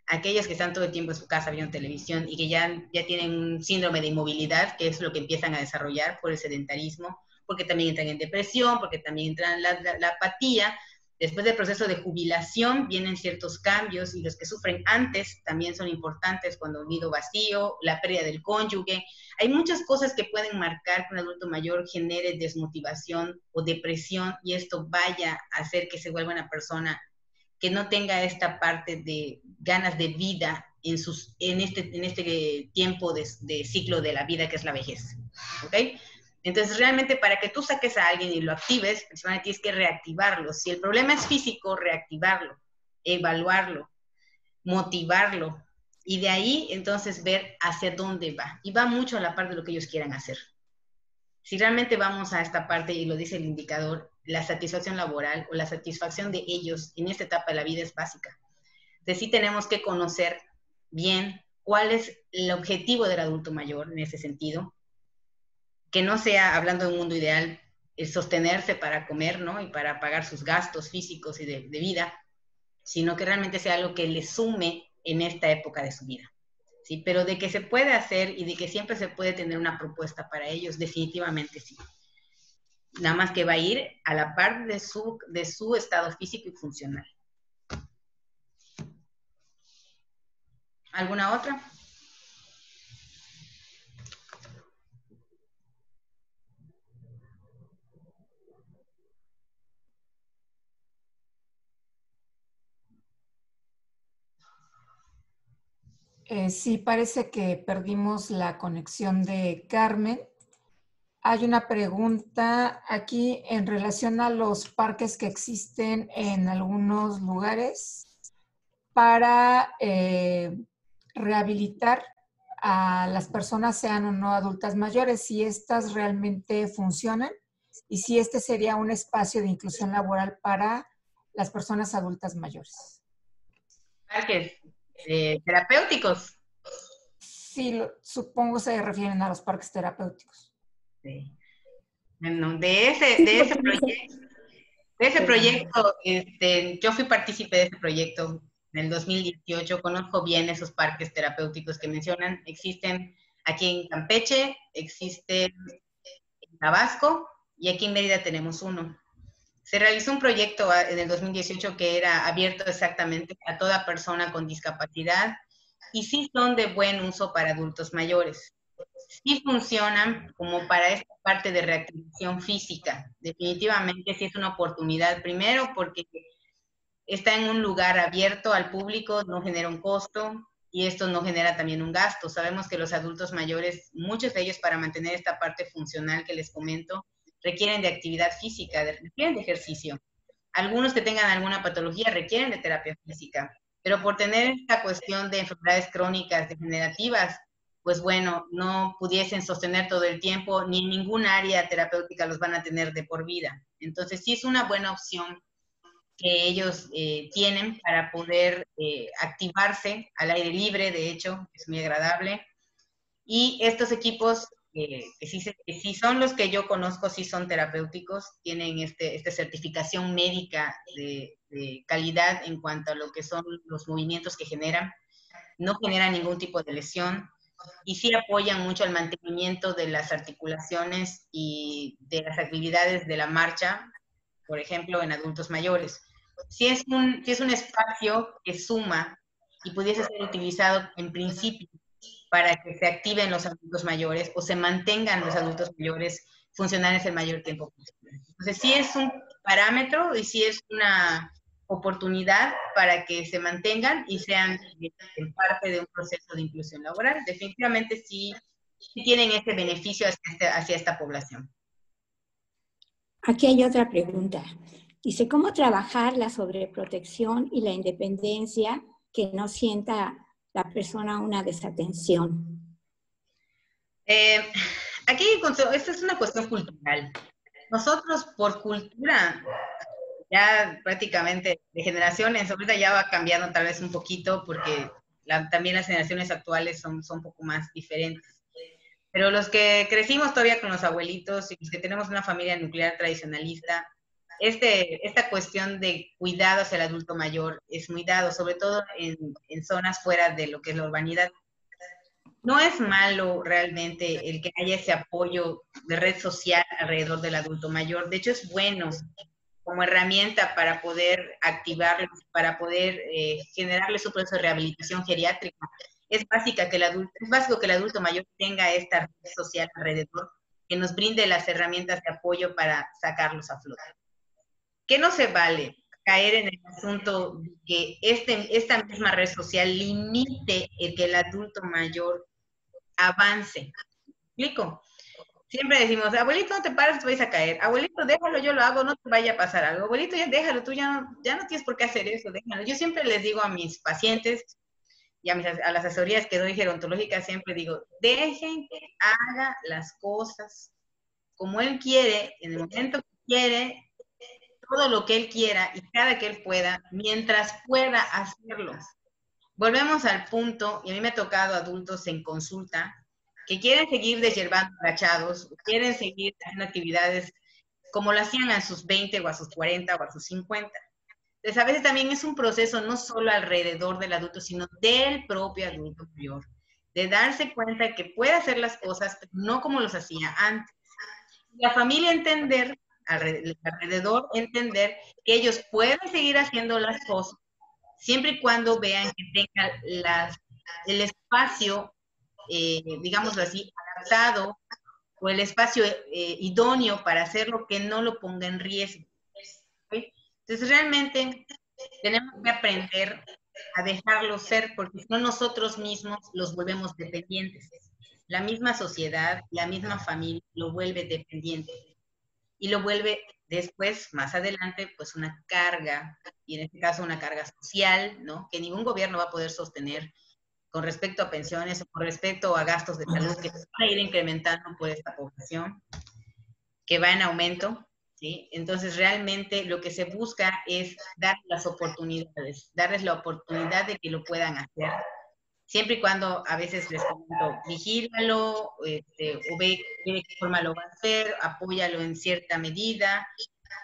aquellos que están todo el tiempo en su casa viendo televisión y que ya, ya tienen un síndrome de inmovilidad, que es lo que empiezan a desarrollar por el sedentarismo, porque también entran en depresión, porque también entran en la, la, apatía. Después del proceso de jubilación vienen ciertos cambios y los que sufren antes también son importantes cuando un nido vacío, la pérdida del cónyuge. Hay muchas cosas que pueden marcar que un adulto mayor genere desmotivación o depresión y esto vaya a hacer que se vuelva una persona que no tenga esta parte de ganas de vida en, este, en este tiempo de, ciclo de la vida que es la vejez. ¿Ok? Entonces, realmente para que tú saques a alguien y lo actives, principalmente tienes que reactivarlo. Si el problema es físico, reactivarlo, evaluarlo, motivarlo. Y de ahí, entonces, ver hacia dónde va. Y va mucho a la parte de lo que ellos quieran hacer. Si realmente vamos a esta parte, y lo dice el indicador, la satisfacción laboral o la satisfacción de ellos en esta etapa de la vida es básica. Entonces sí tenemos que conocer bien cuál es el objetivo del adulto mayor en ese sentido, que no sea, hablando de un mundo ideal, el sostenerse para comer, ¿no? Y para pagar sus gastos físicos y de, vida, sino que realmente sea algo que le sume en esta época de su vida. ¿sí? Pero de que se puede hacer y de que siempre se puede tener una propuesta para ellos, definitivamente sí nada más que va a ir a la par de su, de su estado físico y funcional. ¿Alguna otra? Eh, sí, parece que perdimos la conexión de Carmen. Hay una pregunta aquí en relación a los parques que existen en algunos lugares para eh, rehabilitar a las personas, sean o no adultas mayores, si estas realmente funcionan y si este sería un espacio de inclusión laboral para las personas adultas mayores. Parques eh, terapéuticos. Sí, supongo se refieren a los parques terapéuticos. Bueno, de ese, de ese proyecto, de ese proyecto este, yo fui partícipe de ese proyecto en el 2018, conozco bien esos parques terapéuticos que mencionan, existen Aquí en Campeche existe en Tabasco y aquí en Mérida tenemos uno. Se realizó un proyecto en el 2018 que era abierto exactamente a toda persona con discapacidad y sí son de buen uso para adultos mayores. Sí funcionan como para esta parte de reactivación física. Definitivamente sí es una oportunidad, primero porque está en un lugar abierto al público, no genera un costo y esto no genera también un gasto. Sabemos que los adultos mayores, muchos de ellos para mantener esta parte funcional que les comento, requieren de actividad física, requieren de ejercicio. Algunos que tengan alguna patología requieren de terapia física, pero por tener esta cuestión de enfermedades crónicas degenerativas, pues bueno, no pudiesen sostener todo el tiempo, ni en ningún área terapéutica los van a tener de por vida. Entonces sí es una buena opción que ellos eh, tienen para poder eh, activarse al aire libre, de hecho, es muy agradable. Y estos equipos, eh, que, sí, son los que yo conozco, sí son terapéuticos, tienen este, esta certificación médica de, de, calidad en cuanto a lo que son los movimientos que generan, no generan ningún tipo de lesión y sí apoyan mucho el mantenimiento de las articulaciones y de las actividades de la marcha, por ejemplo, en adultos mayores. Si es un, si es un espacio que suma y pudiese ser utilizado en principio para que se activen los adultos mayores o se mantengan los adultos mayores funcionales el mayor tiempo posible. Entonces, sí es un parámetro y sí es una oportunidad para que se mantengan y sean parte de un proceso de inclusión laboral. Definitivamente sí, tienen ese beneficio hacia, este, hacia esta población. Aquí hay otra pregunta. Dice, ¿cómo trabajar la sobreprotección y la independencia que no sienta la persona una desatención? Eh, aquí esta es una cuestión cultural. Nosotros por cultura, ya prácticamente de generaciones, ahorita ya va cambiando tal vez un poquito porque también las generaciones actuales son, son un poco más diferentes. Pero los que crecimos todavía con los abuelitos y los que tenemos una familia nuclear tradicionalista, este, esta cuestión de cuidado hacia el adulto mayor es muy dado, sobre todo en, en, zonas fuera de lo que es la urbanidad. No es malo realmente el que haya ese apoyo de red social alrededor del adulto mayor. De hecho, es bueno como herramienta para poder activarlos, para poder eh, generarle su proceso de rehabilitación geriátrica. Es, básica que el adulto, es básico que el adulto mayor tenga esta red social alrededor que nos brinde las herramientas de apoyo para sacarlos a flote. ¿Qué no se vale? Caer en el asunto de que este, esta misma red social limite el que el adulto mayor avance. ¿Me explico? Siempre decimos, abuelito, no te pares, te vais a caer. Abuelito, déjalo, yo lo hago, no te vaya a pasar algo. Abuelito, ya déjalo, tú ya no, ya no tienes por qué hacer eso, déjalo. Yo siempre les digo a mis pacientes y a, mis, a las asesorías que doy gerontológicas, siempre digo, dejen que haga las cosas como él quiere, en el momento que quiere, todo lo que él quiera y cada que él pueda, mientras pueda hacerlo. Volvemos al punto, y a mí me ha tocado adultos en consulta que quieren seguir desherbando agachados, quieren seguir haciendo actividades como lo hacían a sus 20 o a sus 40 o a sus 50. Entonces, a veces también es un proceso no solo alrededor del adulto, sino del propio adulto mayor, de darse cuenta que puede hacer las cosas, pero no como los hacía antes. La familia entender alrededor entender que ellos pueden seguir haciendo las cosas siempre y cuando vean que tengan las, el espacio, eh, digámoslo así, adaptado o el espacio eh, idóneo para hacerlo que no lo ponga en riesgo. Entonces realmente tenemos que aprender a dejarlo ser porque si no nosotros mismos los volvemos dependientes. La misma sociedad, la misma familia lo vuelve dependiente y lo vuelve después, más adelante, pues una carga, y en este caso una carga social, ¿no? Que ningún gobierno va a poder sostener con respecto a pensiones o con respecto a gastos de salud que se van a ir incrementando por esta población, que va en aumento, ¿sí? Entonces, realmente lo que se busca es dar las oportunidades, darles la oportunidad de que lo puedan hacer, siempre y cuando a veces les comento, vigílalo, este, o ve, de qué forma lo va a hacer, apóyalo en cierta medida,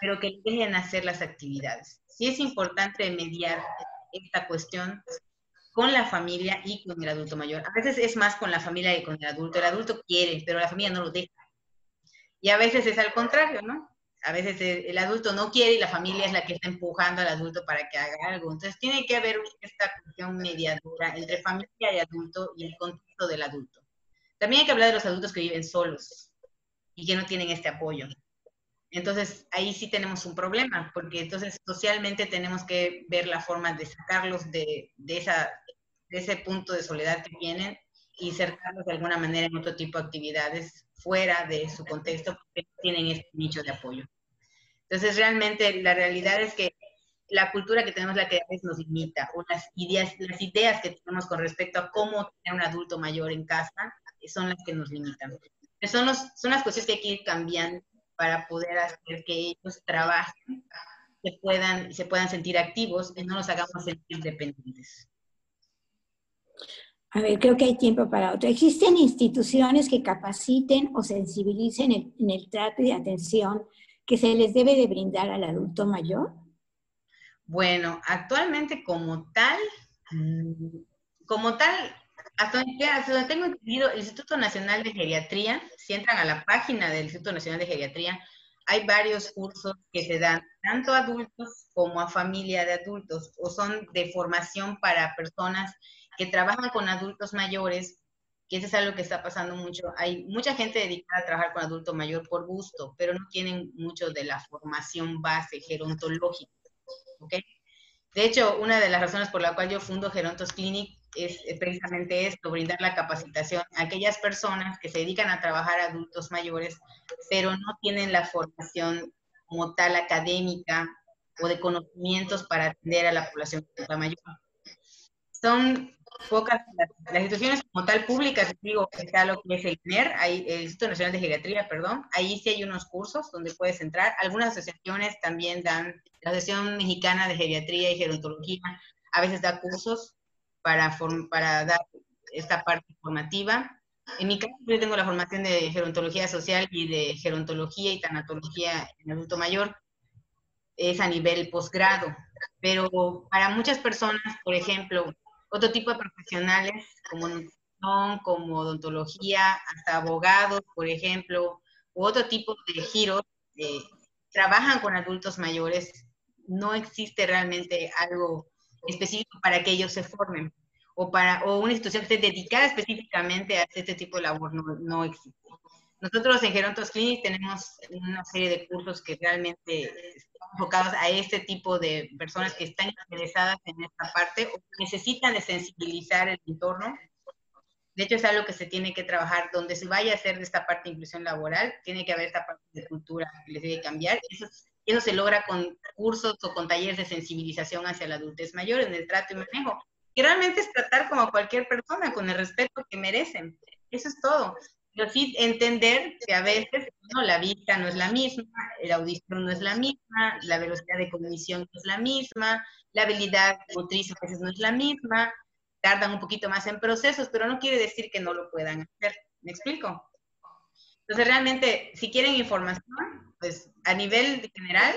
pero que dejen hacer las actividades. Sí es importante mediar esta cuestión, con la familia y con el adulto mayor. A veces es más con la familia y con el adulto. El adulto quiere, pero la familia no lo deja. Y a veces es al contrario, ¿no? A veces el adulto no quiere y la familia es la que está empujando al adulto para que haga algo. Entonces tiene que haber esta cuestión mediadora entre familia y adulto y el contexto del adulto. También hay que hablar de los adultos que viven solos y que no tienen este apoyo. Entonces, ahí sí tenemos un problema, porque entonces socialmente tenemos que ver la forma de sacarlos de, de, esa, de ese punto de soledad que tienen y cercarlos de alguna manera en otro tipo de actividades fuera de su contexto, porque tienen este nicho de apoyo. Entonces, realmente la realidad es que la cultura que tenemos, la que a veces nos limita, o las ideas, las ideas que tenemos con respecto a cómo tener un adulto mayor en casa, son las que nos limitan. Son, los, son las cosas que hay que ir cambiando para poder hacer que ellos trabajen, se puedan, se puedan sentir activos y no nos hagamos sentir dependientes. A ver, creo que hay tiempo para otro. ¿Existen instituciones que capaciten o sensibilicen en el trato y atención que se les debe de brindar al adulto mayor? Bueno, actualmente como tal, como tal, hasta donde, tengo entendido, el Instituto Nacional de Geriatría, si entran a la página del Instituto Nacional de Geriatría, hay varios cursos que se dan tanto a adultos como a familia de adultos, o son de formación para personas que trabajan con adultos mayores, que eso es algo que está pasando mucho. Hay mucha gente dedicada a trabajar con adulto mayor por gusto, pero no tienen mucho de la formación base gerontológica. ¿okay? De hecho, una de las razones por la cual yo fundo Gerontos Clinic es precisamente esto, brindar la capacitación a aquellas personas que se dedican a trabajar adultos mayores, pero no tienen la formación como tal académica o de conocimientos para atender a la población mayor. Son pocas las, instituciones como tal públicas, digo, está lo que es el INER, el Instituto Nacional de Geriatría, perdón, ahí sí hay unos cursos donde puedes entrar. Algunas asociaciones también dan, la Asociación Mexicana de Geriatría y Gerontología a veces da cursos para, para dar esta parte formativa. En mi caso, yo tengo la formación de gerontología social y de gerontología y tanatología en adulto mayor. Es a nivel posgrado. Pero para muchas personas, por ejemplo, otro tipo de profesionales como nutrición, como odontología, hasta abogados, por ejemplo, u otro tipo de giros, eh, trabajan con adultos mayores, no existe realmente algo específico para que ellos se formen o para o una institución que esté dedicada específicamente a este tipo de labor no, no existe. Nosotros en Gerontos Clinic tenemos una serie de cursos que realmente enfocados a este tipo de personas que están interesadas en esta parte o necesitan de sensibilizar el entorno. De hecho, es algo que se tiene que trabajar donde se vaya a hacer de esta parte de inclusión laboral, tiene que haber esta parte de cultura que les debe cambiar. Eso, eso se logra con cursos o con talleres de sensibilización hacia la adultez mayor en el trato y manejo. Y realmente es tratar como a cualquier persona con el respeto que merecen. Eso es todo. Pero sí entender que a veces no, la vista no es la misma, la audición no es la misma, la velocidad de cognición no es la misma, la habilidad motriz a veces no es la misma, tardan un poquito más en procesos, pero no quiere decir que no lo puedan hacer. ¿Me explico? Entonces, realmente, si quieren información, pues a nivel general,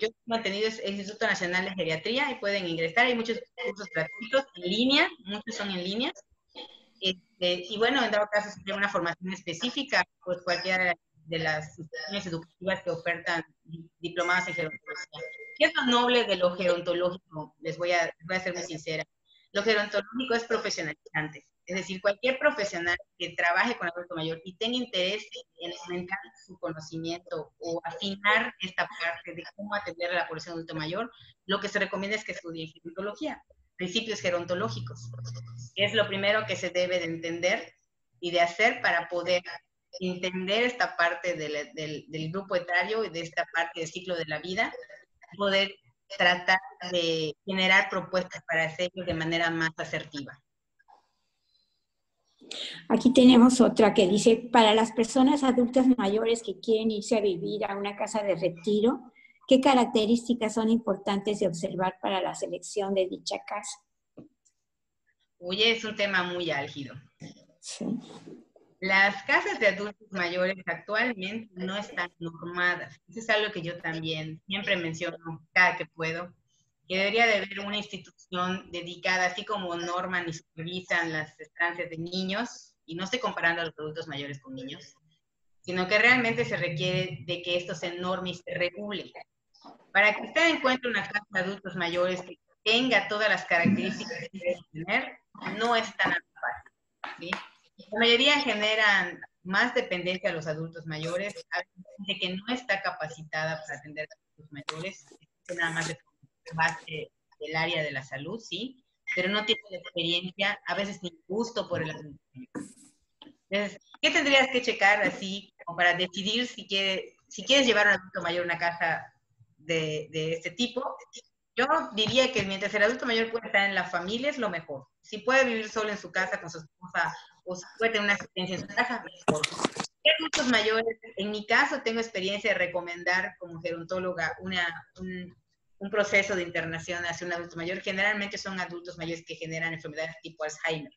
yo he mantenido el Instituto Nacional de Geriatría y pueden ingresar. Hay muchos cursos gratuitos en línea, muchos son en línea. Este, y bueno, en dado caso, si tienen una formación específica, pues cualquiera de las instituciones educativas que ofertan diplomadas en gerontología. ¿Qué es lo noble de lo gerontológico? Les voy a, voy a ser muy sincera. Lo gerontológico es profesionalizante. Es decir, cualquier profesional que trabaje con adulto mayor y tenga interés en aumentar su conocimiento o afinar esta parte de cómo atender a la población adulto mayor, lo que se recomienda es que estudie gerontología, principios gerontológicos. Es lo primero que se debe de entender y de hacer para poder entender esta parte del, del grupo etario y de esta parte del ciclo de la vida, poder tratar de generar propuestas para hacerlo de manera más asertiva. Aquí tenemos otra que dice, para las personas adultas mayores que quieren irse a vivir a una casa de retiro, ¿qué características son importantes de observar para la selección de dicha casa? Oye, es un tema muy álgido. Las casas de adultos mayores actualmente no están normadas. Eso es algo que yo también siempre menciono cada que puedo. que debería de haber una institución dedicada, así como norman y supervisan las estancias de niños, y no estoy comparando a los adultos mayores con niños, sino que realmente se requiere de que esto se norme y se regule. Para que usted encuentre una casa de adultos mayores que tenga todas las características que debe tener, no es tan fácil. La mayoría generan más dependencia a los adultos mayores, hay gente que no está capacitada para atender a los adultos mayores, nada más de base del área de la salud, sí, pero no tiene experiencia, a veces ni gusto por el adulto mayor. Entonces, ¿qué tendrías que checar así para decidir si, quiere, quieres llevar a un adulto mayor a una casa de, este tipo? Yo diría que mientras el adulto mayor puede estar en la familia es lo mejor. Si puede vivir solo en su casa con su esposa o si puede tener una asistencia en su casa, mejor. adultos mayores? En mi caso tengo experiencia de recomendar como gerontóloga una, un, un proceso de internación hacia un adulto mayor. Generalmente son adultos mayores que generan enfermedades tipo Alzheimer.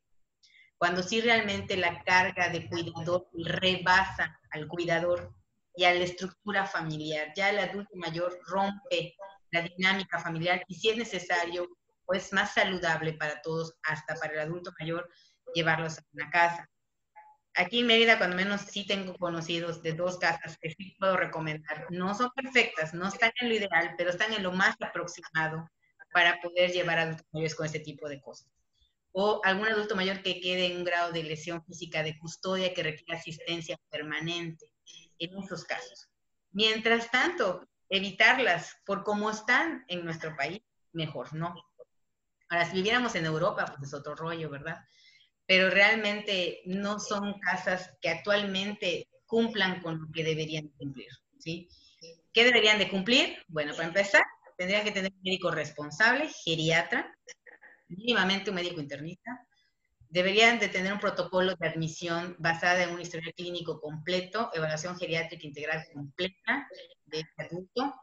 Cuando sí realmente la carga de cuidador rebasa al cuidador y a la estructura familiar. Ya el adulto mayor rompe la dinámica familiar y si es necesario, pues más saludable para todos, hasta para el adulto mayor, llevarlos a una casa. Aquí en Mérida, cuando menos sí tengo conocidos de dos casas que sí puedo recomendar. No son perfectas, no están en lo ideal, pero están en lo más aproximado para poder llevar a adultos mayores con este tipo de cosas. O algún adulto mayor que quede en un grado de lesión física de custodia que requiere asistencia permanente, en esos casos. Mientras tanto, evitarlas por cómo están en nuestro país, mejor no. Ahora, si viviéramos en Europa, pues es otro rollo, ¿verdad? Pero realmente no son casas que actualmente cumplan con lo que deberían cumplir, ¿sí? ¿Qué deberían de cumplir? Bueno, para empezar, tendrían que tener un médico responsable, geriatra, mínimamente un médico internista, deberían de tener un protocolo de admisión basada en un historial clínico completo, evaluación geriátrica integral completa de este adulto.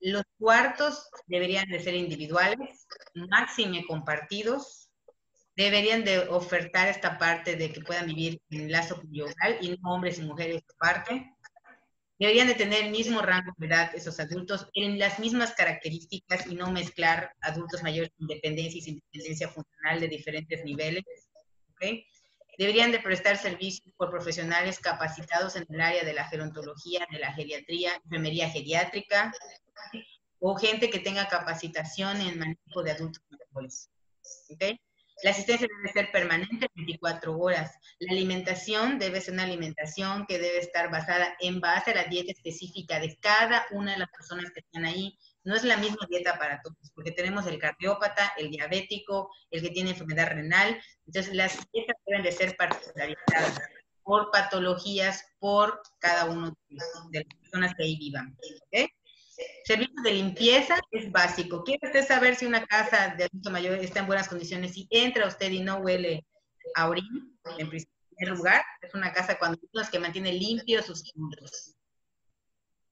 Los cuartos deberían de ser individuales, máxime compartidos. Deberían de ofertar esta parte de que puedan vivir en lazo conyugal y no hombres y mujeres aparte. Deberían de tener el mismo rango de edad esos adultos en las mismas características y no mezclar adultos mayores con independencia y sin independencia funcional de diferentes niveles Deberían de prestar servicios por profesionales capacitados en el área de la gerontología, de la geriatría, enfermería geriátrica, o gente que tenga capacitación en manejo de adultos mayores. La asistencia debe ser permanente 24 horas. La alimentación debe ser una alimentación que debe estar basada en base a la dieta específica de cada una de las personas que están ahí no es la misma dieta para todos, porque tenemos el cardiópata, el diabético, el que tiene enfermedad renal. Entonces, las dietas deben de ser particularizadas por patologías, por cada uno de las personas que ahí vivan. ¿okay? Servicios de limpieza es básico. ¿Quiere usted saber si una casa de adulto mayor está en buenas condiciones? Si entra usted y no huele a orín, en primer lugar, es una casa cuando que mantiene limpios sus puntos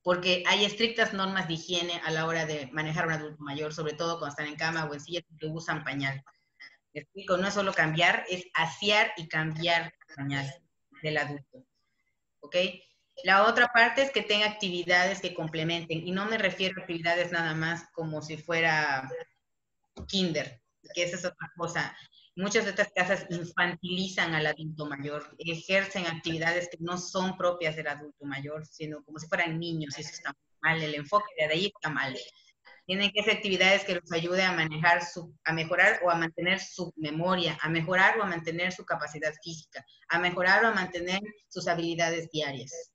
porque hay estrictas normas de higiene a la hora de manejar a un adulto mayor, sobre todo cuando están en cama o en silla que usan pañal. explico, no es solo cambiar, es asear y cambiar pañal del adulto. ¿Ok? La otra parte es que tenga actividades que complementen, y no me refiero a actividades nada más como si fuera kinder, que esa es otra cosa. Muchas de estas casas infantilizan al adulto mayor, ejercen actividades que no son propias del adulto mayor, sino como si fueran niños, y eso está mal, el enfoque de ahí está mal. Tienen que ser actividades que los ayuden a manejar su, a mejorar o a mantener su memoria, a mejorar o a mantener su capacidad física, a mejorar o a mantener sus habilidades diarias.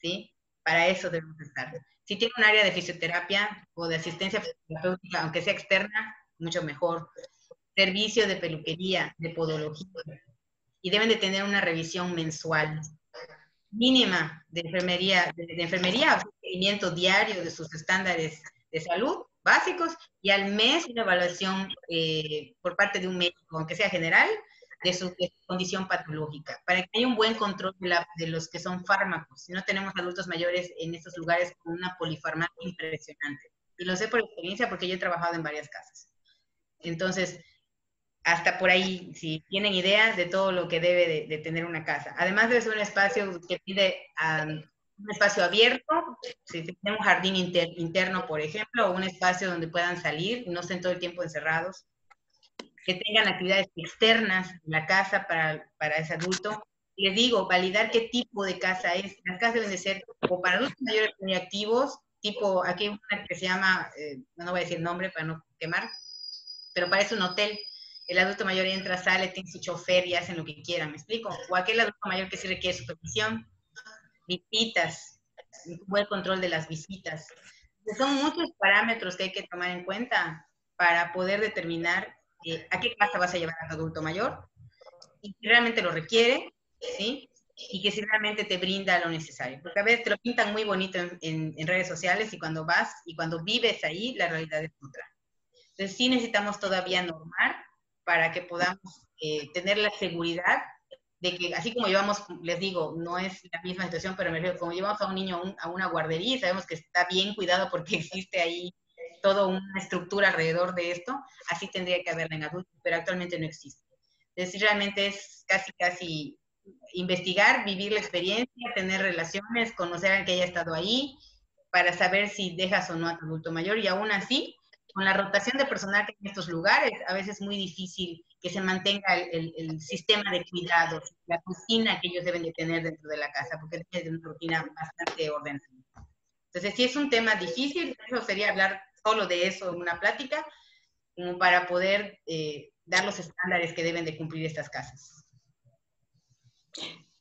¿Sí? Para eso debemos estar. Si tiene un área de fisioterapia o de asistencia terapéutica, aunque sea externa, mucho mejor servicio de peluquería, de podología, y deben de tener una revisión mensual mínima de enfermería, de, enfermería, seguimiento diario de sus estándares de salud básicos y al mes una evaluación eh, por parte de un médico, aunque sea general, de su, condición patológica, para que haya un buen control de, de, los que son fármacos. Si no tenemos adultos mayores en estos lugares con una polifarmacia impresionante. Y lo sé por experiencia porque yo he trabajado en varias casas. Entonces, hasta por ahí, si tienen ideas de todo lo que debe de, tener una casa. Además debe ser un espacio que pide un espacio abierto, si tenemos un jardín interno, por ejemplo, o un espacio donde puedan salir no estén todo el tiempo encerrados, que tengan actividades externas en la casa para, para ese adulto. Les digo, validar qué tipo de casa es. Las casas deben de ser o para adultos mayores muy activos, tipo, aquí hay una que se llama, eh, no voy a decir nombre para no quemar, pero parece un hotel. El adulto mayor entra, sale, tiene su chofer y hacen lo que quieran, ¿me explico? O aquel adulto mayor que sí requiere supervisión, visitas, buen control de las visitas. Son muchos parámetros que hay que tomar en cuenta para poder determinar eh, a qué casa vas a llevar a tu adulto mayor y si realmente lo requiere, ¿sí? Y que si realmente te brinda lo necesario. Porque a veces te lo pintan muy bonito en, en redes sociales y cuando vas y cuando vives ahí, la realidad es otra. Entonces sí necesitamos todavía normar para que podamos eh, tener la seguridad de que así como llevamos, les digo, no es la misma situación, pero me refiero, como llevamos a un niño a una guardería, sabemos que está bien cuidado porque existe ahí toda una estructura alrededor de esto, así tendría que haberla en adultos, pero actualmente no existe. Entonces, realmente es casi, casi investigar, vivir la experiencia, tener relaciones, conocer al que haya estado ahí, para saber si dejas o no a tu adulto mayor, y aún así, con la rotación de personal que hay en estos lugares, a veces es muy difícil que se mantenga el, sistema de cuidados, la cocina que ellos deben de tener dentro de la casa, porque es una rutina bastante ordenada. Entonces, si es un tema difícil, eso sería hablar solo de eso en una plática, como para poder eh, dar los estándares que deben de cumplir estas casas.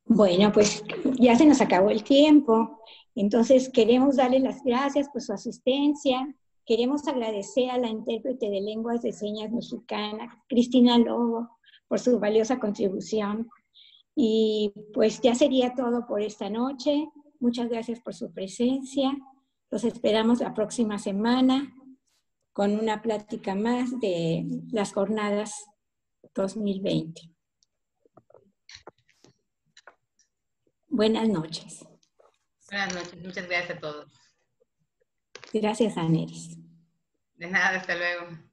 Bueno, pues ya se nos acabó el tiempo. Entonces, queremos darle las gracias por su asistencia, Queremos agradecer a la intérprete de lenguas de señas mexicana, Cristina Lobo, por su valiosa contribución. Y pues ya sería todo por esta noche. Muchas gracias por su presencia. Los esperamos la próxima semana con una plática más de las jornadas 2020. Buenas noches. Buenas noches, muchas gracias a todos. Gracias, Aneris. De nada, hasta luego.